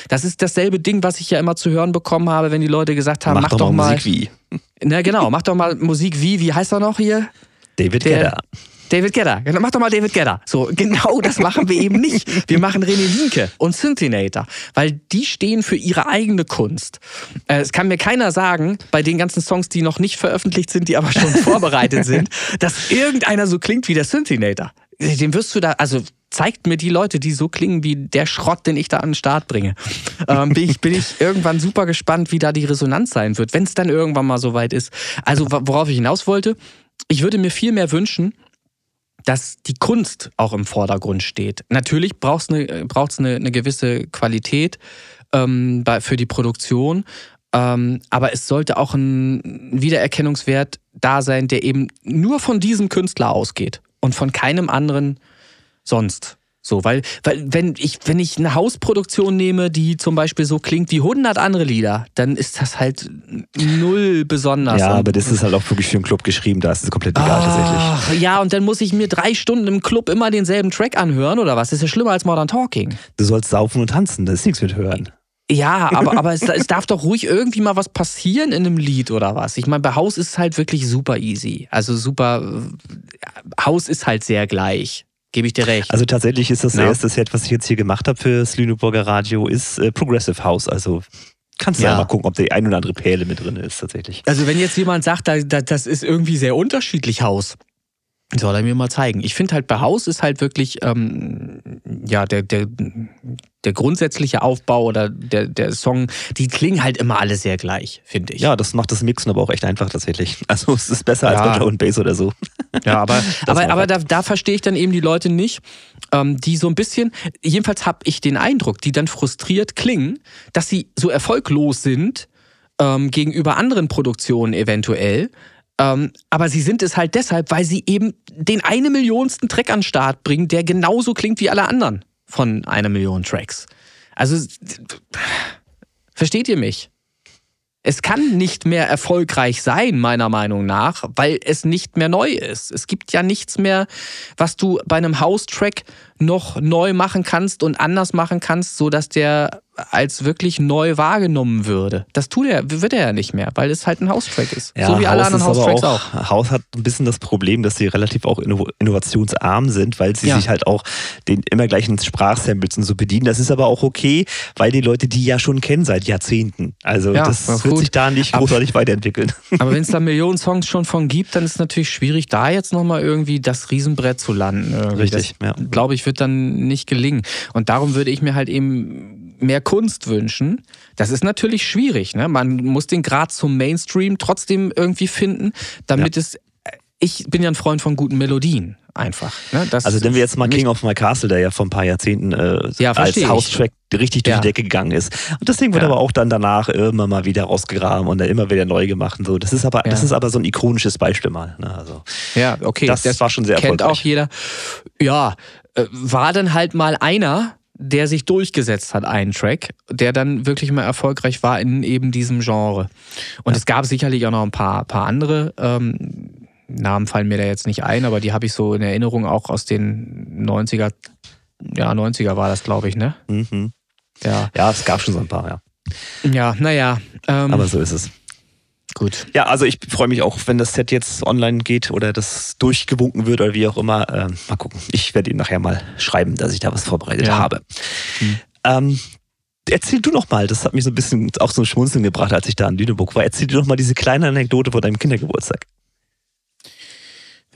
Das ist dasselbe Ding, was ich ja immer zu hören bekommen habe, wenn die Leute gesagt haben, mach, mach doch, mal Musik wie. Na genau, mach doch mal Musik wie, wie heißt er noch hier? David Gedder. David Gedder. Mach doch mal David Gedder. So, genau das machen wir eben nicht. Wir machen René Linke und Synthinator, weil die stehen für ihre eigene Kunst. Äh, es kann mir keiner sagen, bei den ganzen Songs, die noch nicht veröffentlicht sind, die aber schon vorbereitet sind, dass irgendeiner so klingt wie der Synthinator. Den wirst du da, also zeigt mir die Leute, die so klingen wie der Schrott, den ich da an den Start bringe. Ähm, bin, ich, bin ich irgendwann super gespannt, wie da die Resonanz sein wird, wenn es dann irgendwann mal so weit ist. Also worauf ich hinaus wollte, ich würde mir viel mehr wünschen, dass die Kunst auch im Vordergrund steht. Natürlich braucht es eine, braucht's eine, eine gewisse Qualität ähm, bei, für die Produktion, ähm, aber es sollte auch ein Wiedererkennungswert da sein, der eben nur von diesem Künstler ausgeht und von keinem anderen sonst. So, weil, weil wenn ich, wenn ich eine Hausproduktion nehme, die zum Beispiel so klingt wie 100 andere Lieder, dann ist das halt null besonders. Ja, aber das ist halt auch wirklich für einen Club geschrieben, da ist es komplett egal Ach, tatsächlich. Ja, und dann muss ich mir drei Stunden im Club immer denselben Track anhören oder was? Das ist ja schlimmer als Modern Talking. Du sollst saufen und tanzen, das ist nichts mit hören. Ja, aber, aber es, es, darf doch ruhig irgendwie mal was passieren in einem Lied oder was. Ich meine, bei Haus ist es halt wirklich super easy. Also super, Haus ist halt sehr gleich. Gebe ich dir recht. Also tatsächlich ist das ja. erste Set, was ich jetzt hier gemacht habe für das Lüneburger Radio, ist äh, Progressive House. Also kannst du ja. mal gucken, ob die ein oder andere Perle mit drin ist tatsächlich. Also wenn jetzt jemand sagt, da, da, das ist irgendwie sehr unterschiedlich Haus, soll er mir mal zeigen. Ich finde halt bei Haus ist halt wirklich ähm, ja der, der, der grundsätzliche Aufbau oder der, der Song, die klingen halt immer alle sehr gleich, finde ich. Ja, das macht das Mixen aber auch echt einfach tatsächlich. Also es ist besser ja. als bei Joe Bass oder so. Ja, aber, aber, aber da, da verstehe ich dann eben die Leute nicht, ähm, die so ein bisschen, jedenfalls habe ich den Eindruck, die dann frustriert klingen, dass sie so erfolglos sind ähm, gegenüber anderen Produktionen eventuell. Ähm, aber sie sind es halt deshalb, weil sie eben den eine Millionsten Track an den Start bringen, der genauso klingt wie alle anderen von einer Million Tracks. Also, versteht ihr mich? Es kann nicht mehr erfolgreich sein, meiner Meinung nach, weil es nicht mehr neu ist. Es gibt ja nichts mehr, was du bei einem House-Track noch neu machen kannst und anders machen kannst, sodass der als wirklich neu wahrgenommen würde. Das tut er, wird er ja nicht mehr, weil es halt ein House-Track ist. Ja, so wie alle House anderen ist aber House-Tracks auch. House hat ein bisschen das Problem, dass sie relativ auch inno- innovationsarm sind, weil sie Ja. sich halt auch den immer gleichen Sprachsamples und so bedienen. Das ist aber auch okay, weil die Leute die ja schon kennen seit Jahrzehnten. Also Ja, das wird gut. sich da nicht großartig weiterentwickeln. Aber wenn es da Millionen Songs schon von gibt, dann ist es natürlich schwierig, da jetzt nochmal irgendwie das Riesenbrett zu landen. Irgendwie. Richtig, das, ja. Glaube ich, wird dann nicht gelingen. Und darum würde ich mir halt eben mehr Kunst wünschen. Das ist natürlich schwierig. Ne? Man muss den Grad zum Mainstream trotzdem irgendwie finden, damit es. Ich bin ja ein Freund von guten Melodien, einfach. Ne? Das Also wenn wir jetzt mal King of My Castle, der ja vor ein paar Jahrzehnten äh, Ja, als. House-Track richtig durch Ja. die Decke gegangen ist. Und das Ding wird Ja. aber auch dann danach immer mal wieder rausgegraben und dann immer wieder neu gemacht. Und so. Das ist aber, das Ja. ist aber so ein ikonisches Beispiel mal. Ne? Also, Ja, okay. Das war schon sehr Kennt erfolgreich. auch jeder. Ja, äh, war dann halt mal einer, der sich durchgesetzt hat, einen Track, der dann wirklich mal erfolgreich war in eben diesem Genre. Und es gab sicherlich auch noch ein paar, paar andere. Ähm, Namen fallen mir da jetzt nicht ein, aber die habe ich so in Erinnerung auch aus den 90er. Ja, 90er war das, glaube ich, ne? mhm. Ja, Ja, es gab schon so ein paar, ja. ja naja. Ähm, Aber so ist es. Gut. Ja, also ich freue mich auch, wenn das Set jetzt online geht oder das durchgewunken wird oder wie auch immer. Ähm, mal gucken. Ich werde ihm nachher mal schreiben, dass ich da was vorbereitet Ja. habe. Hm. Ähm, erzähl du noch mal, das hat mich so ein bisschen auch so ein Schmunzeln gebracht, als ich da in Lüneburg war. Erzähl du noch mal diese kleine Anekdote von deinem Kindergeburtstag.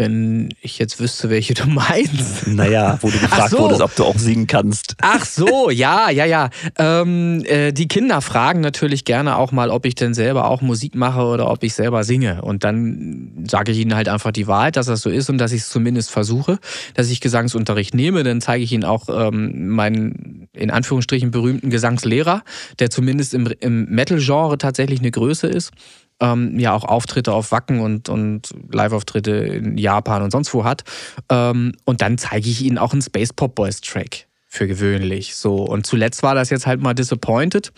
Wenn ich jetzt wüsste, welche du meinst. Naja, wo du gefragt so. wurdest, ob du auch singen kannst. Ach so, ja, ja, ja. Ähm, äh, die Kinder fragen natürlich gerne auch mal, ob ich denn selber auch Musik mache oder ob ich selber singe. Und dann sage ich ihnen halt einfach die Wahrheit, dass das so ist und dass ich es zumindest versuche, dass ich Gesangsunterricht nehme. Dann zeige ich ihnen auch ähm, meinen in Anführungsstrichen berühmten Gesangslehrer, der zumindest im, im Metal-Genre tatsächlich eine Größe ist. Ähm, ja auch Auftritte auf Wacken und, und Live-Auftritte in Japan und sonst wo hat. Ähm, und dann zeige ich ihnen auch einen Space Pop Boys Track für gewöhnlich. So. Und zuletzt war das jetzt halt mal Disappointed.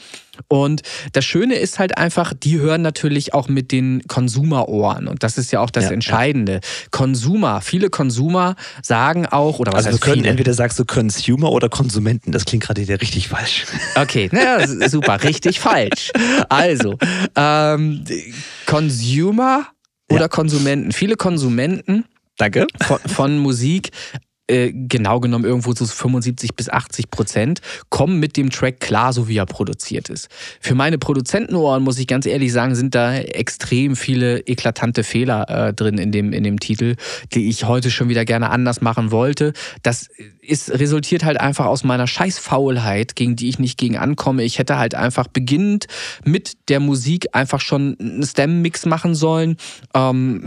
Und das Schöne ist halt einfach, die hören natürlich auch mit den Konsumerohren. Und das ist ja auch das Ja, ja. Entscheidende. Konsumer, viele Konsumer sagen auch, oder was Also wir können viele? entweder sagst du Consumer oder Konsumenten. Das klingt gerade wieder richtig falsch. Okay, naja, super, richtig falsch. Also, ähm, Consumer oder Ja. Konsumenten. Viele Konsumenten Danke. von, von Musik, äh, genau genommen irgendwo so 75 bis 80 Prozent, kommen mit dem Track klar, so wie er produziert ist. Für meine Produzentenohren, muss ich ganz ehrlich sagen, sind da extrem viele eklatante Fehler äh, drin in dem, in dem Titel, die ich heute schon wieder gerne anders machen wollte. Das ist, resultiert halt einfach aus meiner Scheißfaulheit, gegen die ich nicht gegen ankomme. Ich hätte halt einfach beginnend mit der Musik einfach schon einen Stem-Mix machen sollen, ähm,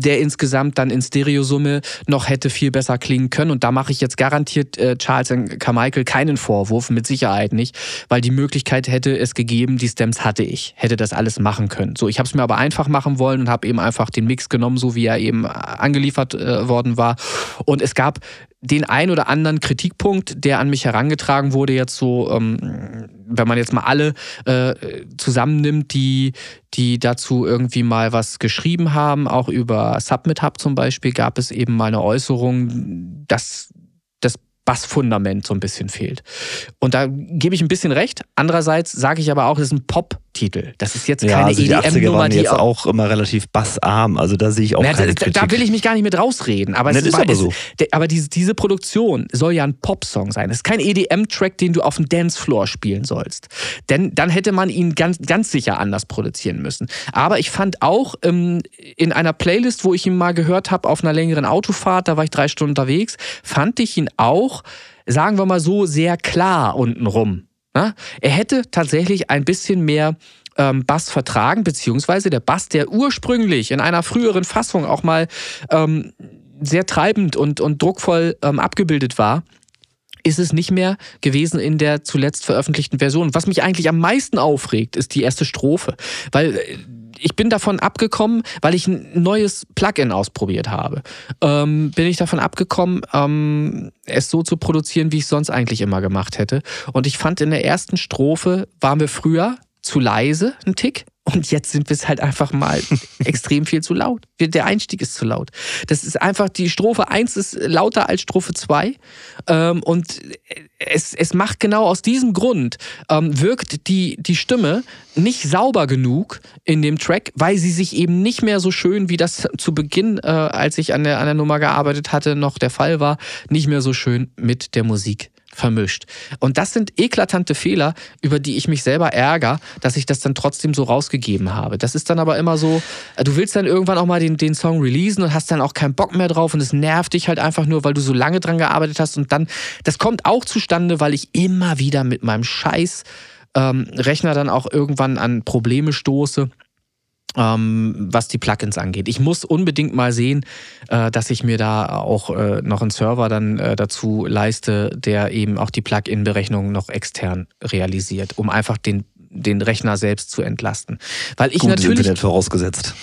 der insgesamt dann in Stereosumme noch hätte viel besser klingen können. Und da mache ich jetzt garantiert äh, Charles Carmichael keinen Vorwurf, mit Sicherheit nicht, weil die Möglichkeit hätte es gegeben, die Stems hatte ich, hätte das alles machen können. So, ich habe es mir aber einfach machen wollen und habe eben einfach den Mix genommen, so wie er eben angeliefert äh, worden war. Und es gab den ein oder anderen Kritikpunkt, der an mich herangetragen wurde, jetzt so, ähm, wenn man jetzt mal alle äh, zusammennimmt, die, die dazu irgendwie mal was geschrieben haben, auch über Submit Hub zum Beispiel, gab es eben mal eine Äußerung, dass das Bassfundament so ein bisschen fehlt. Und da gebe ich ein bisschen recht. Andererseits sage ich aber auch, es ist ein Pop-Titel. Das ist jetzt Ja, keine also die 80er EDM-Nummer, waren die jetzt auch auch immer relativ bassarm. Also da sehe ich auch na, keine da, da will ich mich gar nicht mit rausreden. Aber, Ne, es ist aber so. der, aber diese, diese Produktion soll ja ein Popsong sein. Es ist kein EDM-Track, den du auf dem Dancefloor spielen sollst. Denn dann hätte man ihn ganz, ganz sicher anders produzieren müssen. Aber ich fand auch ähm, in einer Playlist, wo ich ihn mal gehört habe, auf einer längeren Autofahrt, da war ich drei Stunden unterwegs, fand ich ihn auch, sagen wir mal so, sehr klar untenrum. Na? Er hätte tatsächlich ein bisschen mehr ähm, Bass vertragen, beziehungsweise der Bass, der ursprünglich in einer früheren Fassung auch mal ähm, sehr treibend und, und druckvoll ähm, abgebildet war, ist es nicht mehr gewesen in der zuletzt veröffentlichten Version. Was mich eigentlich am meisten aufregt, ist die erste Strophe. Weil äh, ich bin davon abgekommen, weil ich ein neues Plugin ausprobiert habe. Ähm, bin ich davon abgekommen, ähm, es so zu produzieren, wie ich es sonst eigentlich immer gemacht hätte. Und ich fand in der ersten Strophe waren wir früher zu leise, ein Tick. Und jetzt sind wir es halt einfach mal extrem viel zu laut. Der Einstieg ist zu laut. Das ist einfach, die Strophe 1 ist lauter als Strophe 2. Ähm, und es, es macht genau aus diesem Grund, ähm, wirkt die, die Stimme nicht sauber genug in dem Track, weil sie sich eben nicht mehr so schön, wie das zu Beginn, äh, als ich an der, an der Nummer gearbeitet hatte, noch der Fall war, nicht mehr so schön mit der Musik vermischt. Und das sind eklatante Fehler, über die ich mich selber ärgere, dass ich das dann trotzdem so rausgegeben habe. Das ist dann aber immer so, äh, du willst dann irgendwann auch mal den, den Song releasen und hast dann auch keinen Bock mehr drauf und es nervt dich halt einfach nur, weil du so lange dran gearbeitet hast und dann, das kommt auch zustande, weil ich immer wieder mit meinem Scheiß ähm, Rechner dann auch irgendwann an Probleme stoße ähm, was die Plugins angeht. Ich muss unbedingt mal sehen, äh, dass ich mir da auch äh, noch einen Server dann äh, dazu leiste, der eben auch die Plugin-Berechnung noch extern realisiert, um einfach den, den Rechner selbst zu entlasten. Weil ich Gutes natürlich. Internet vorausgesetzt.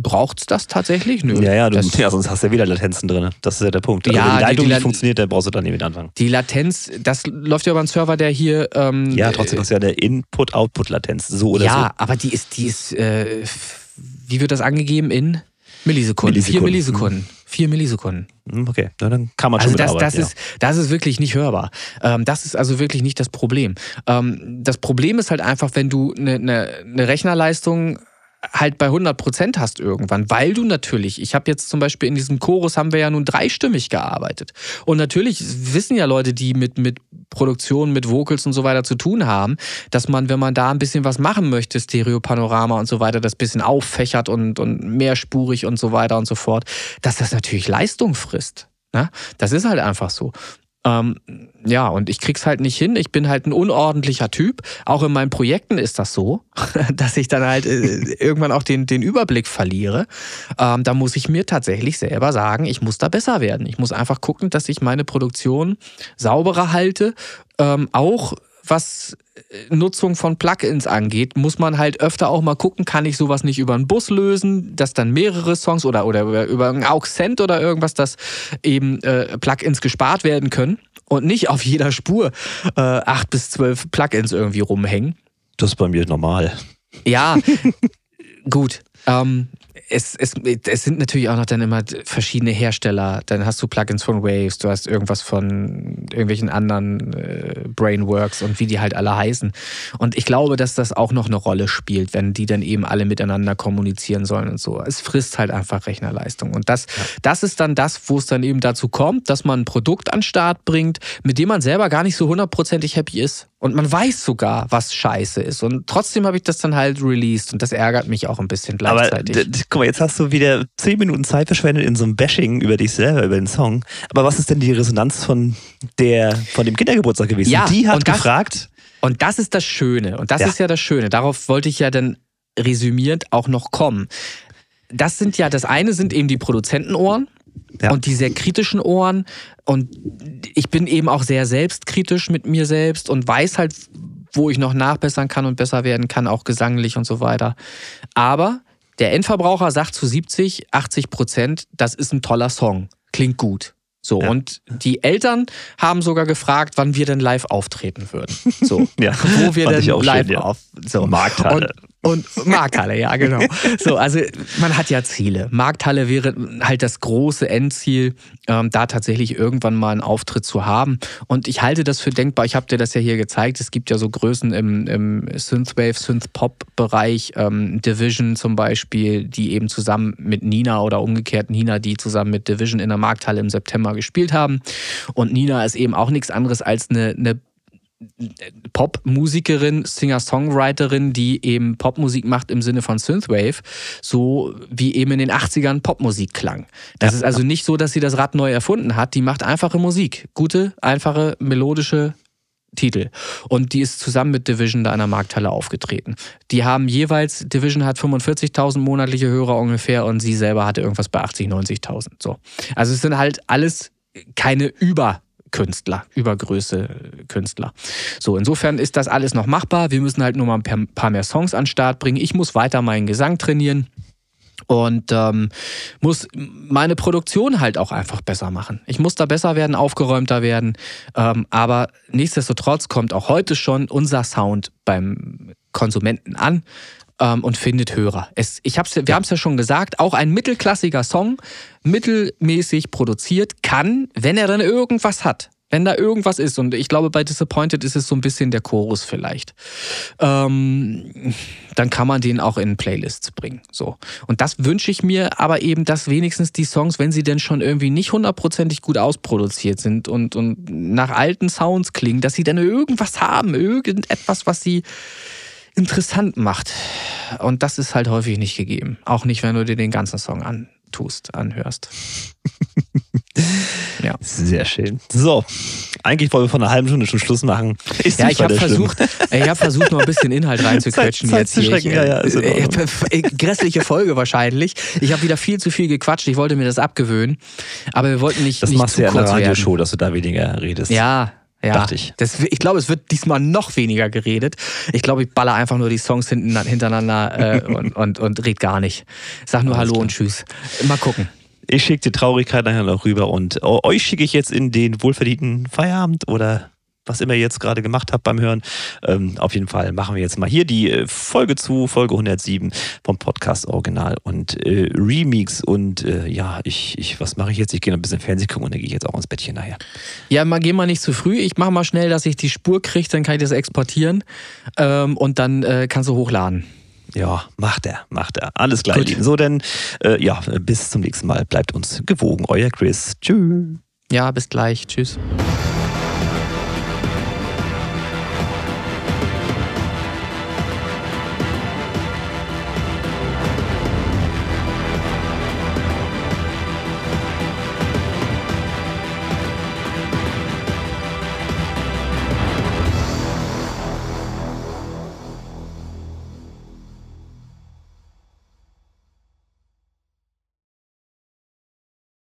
Braucht es das tatsächlich? Nö. Ja, ja, du, das, ja, sonst hast du ja wieder Latenzen drin. Das ist ja der Punkt. Also Ja, wenn die die- Leitung die nicht Lat- funktioniert, dann brauchst du dann nicht wieder anfangen. die Latenz, das läuft ja über einen Server, der hier. Ähm, Ja, trotzdem hast du ja eine Input-Output-Latenz. So oder ja, so. aber die ist, die ist, äh, wie wird das angegeben in Millisekunden? Vier Millisekunden. Vier Millisekunden. Hm, Okay, na, dann kann man Also schon das, das, ja. ist, das ist wirklich nicht hörbar. Ähm, das ist also wirklich nicht das Problem. Ähm, das Problem ist halt einfach, wenn du eine ne, ne Rechnerleistung halt bei 100% hast irgendwann, weil du natürlich, ich habe jetzt zum Beispiel in diesem Chorus haben wir ja nun dreistimmig gearbeitet. Und natürlich wissen ja Leute, die mit, mit Produktion, mit Vocals und so weiter zu tun haben, dass man, wenn man da ein bisschen was machen möchte, Stereo-Panorama und so weiter, das bisschen auffächert und, und mehrspurig und so weiter und so fort, dass das natürlich Leistung frisst. Ne? Das ist halt einfach so. Ähm, ja, und ich krieg's halt nicht hin. Ich bin halt ein unordentlicher Typ. Auch in meinen Projekten ist das so, dass ich dann halt äh, irgendwann auch den, den Überblick verliere. Ähm, da muss ich mir tatsächlich selber sagen, ich muss da besser werden. Ich muss einfach gucken, dass ich meine Produktion sauberer halte. Ähm, auch was äh, Nutzung von Plugins angeht, muss man halt öfter auch mal gucken, kann ich sowas nicht über einen Bus lösen, dass dann mehrere Songs oder, oder über, über ein Auxent oder irgendwas, dass eben äh, Plugins gespart werden können und nicht auf jeder Spur äh, acht bis zwölf Plugins irgendwie rumhängen. Das ist bei mir normal. Ja, gut. Ähm, es, es, es sind natürlich auch noch dann immer verschiedene Hersteller. Dann hast du Plugins von Waves, du hast irgendwas von irgendwelchen anderen äh, Brainworks und wie die halt alle heißen. Und ich glaube, dass das auch noch eine Rolle spielt, wenn die dann eben alle miteinander kommunizieren sollen und so. Es frisst halt einfach Rechnerleistung. Und das, das ist dann das, wo es dann eben dazu kommt, dass man ein Produkt an den Start bringt, mit dem man selber gar nicht so hundertprozentig happy ist. Und man weiß sogar, was scheiße ist. Und trotzdem habe ich das dann halt released. Und das ärgert mich auch ein bisschen Aber gleichzeitig. d- guck mal, jetzt hast du wieder zehn Minuten Zeit verschwendet in so einem Bashing über dich selber, über den Song. Aber was ist denn die Resonanz von der, von dem Kindergeburtstag gewesen? Ja, die hat und das- gefragt, Und das ist das Schöne. Und das Ja. ist ja das Schöne. Darauf wollte ich ja dann resümierend auch noch kommen. Das sind ja, das eine sind eben die Produzentenohren Ja. und die sehr kritischen Ohren. Und ich bin eben auch sehr selbstkritisch mit mir selbst und weiß halt, wo ich noch nachbessern kann und besser werden kann, auch gesanglich und so weiter. Aber der Endverbraucher sagt zu 70, 80 Prozent, das ist ein toller Song. Klingt gut. So, Ja. und die Eltern haben sogar gefragt, wann wir denn live auftreten würden. So, Ja, wo wir denn live schön, auf. So. Markthalle. Und, und Markthalle, ja, genau. So, also man hat ja Ziele. Markthalle wäre halt das große Endziel, ähm, da tatsächlich irgendwann mal einen Auftritt zu haben. Und ich halte das für denkbar. Ich habe dir das ja hier gezeigt. Es gibt ja so Größen im, im Synthwave, Synth-Pop-Bereich, ähm, Division zum Beispiel, die eben zusammen mit Nina oder umgekehrt Nina, die zusammen mit Division in der Markthalle im September gespielt haben. Und Nina ist eben auch nichts anderes als eine, eine Popmusikerin, Singer-Songwriterin, die eben Popmusik macht im Sinne von Synthwave, so wie eben in den 80ern Popmusik klang. Das Ja. ist also nicht so, dass sie das Rad neu erfunden hat, die macht einfache Musik. Gute, einfache, melodische Titel. Und die ist zusammen mit Division da in der Markthalle aufgetreten. Die haben jeweils, Division hat 45.000 monatliche Hörer ungefähr und sie selber hatte irgendwas bei 80.000, 90.000. So. Also es sind halt alles keine Über- Künstler, Übergröße Künstler. So, insofern ist das alles noch machbar. Wir müssen halt nur mal ein paar mehr Songs an den Start bringen. Ich muss weiter meinen Gesang trainieren und ähm, muss meine Produktion halt auch einfach besser machen. Ich muss da besser werden, aufgeräumter werden. Ähm, aber nichtsdestotrotz kommt auch heute schon unser Sound beim Konsumenten an ähm, und findet Hörer. Es, ich hab's, wir haben es ja schon gesagt, auch ein mittelklassiger Song, mittelmäßig produziert, kann, wenn er dann irgendwas hat, wenn da irgendwas ist, und ich glaube, bei Disappointed ist es so ein bisschen der Chorus vielleicht, ähm, dann kann man den auch in Playlists bringen. So. Und das wünsche ich mir aber eben, dass wenigstens die Songs, wenn sie denn schon irgendwie nicht hundertprozentig gut ausproduziert sind und, und nach alten Sounds klingen, dass sie dann irgendwas haben, irgendetwas, was sie interessant macht. Und das ist halt häufig nicht gegeben. Auch nicht, wenn du dir den ganzen Song antust, anhörst. ja. Sehr schön. So, eigentlich wollen wir von einer halben Stunde schon Schluss machen. Ist ja, ich habe versucht, ich hab versucht, noch ein bisschen Inhalt reinzuquetschen Zeit, jetzt hier. Ich, ja, ja, äh, äh, grässliche Folge wahrscheinlich. Ich habe wieder viel zu viel gequatscht. Ich wollte mir das abgewöhnen. Aber wir wollten nicht. Das nicht machst du ja in der Radioshow, dass du da weniger redest. Ja, ja, dachte ich. Das, ich glaube, es wird diesmal noch weniger geredet. Ich glaube, ich baller einfach nur die Songs hinten, hintereinander äh, und, und, und red gar nicht. Sag nur Alles Hallo klar. und Tschüss. Mal gucken. Ich schicke die Traurigkeit nachher noch rüber und euch schicke ich jetzt in den wohlverdienten Feierabend oder was immer ihr jetzt gerade gemacht habt beim Hören. Ähm, auf jeden Fall machen wir jetzt mal hier die äh, Folge zu, Folge 107 vom Podcast Original und äh, Remix. Und äh, ja, ich, ich, was mache ich jetzt? Ich gehe noch ein bisschen Fernsehen gucken und dann gehe ich jetzt auch ins Bettchen nachher. Ja, mal geh mal nicht zu früh. Ich mache mal schnell, dass ich die Spur kriege, dann kann ich das exportieren ähm, und dann äh, kannst du hochladen. Ja, macht er, macht er. Alles klar, Lieben. So, denn äh, ja, bis zum nächsten Mal. Bleibt uns gewogen. Euer Chris. Tschüss. Ja, bis gleich. Tschüss.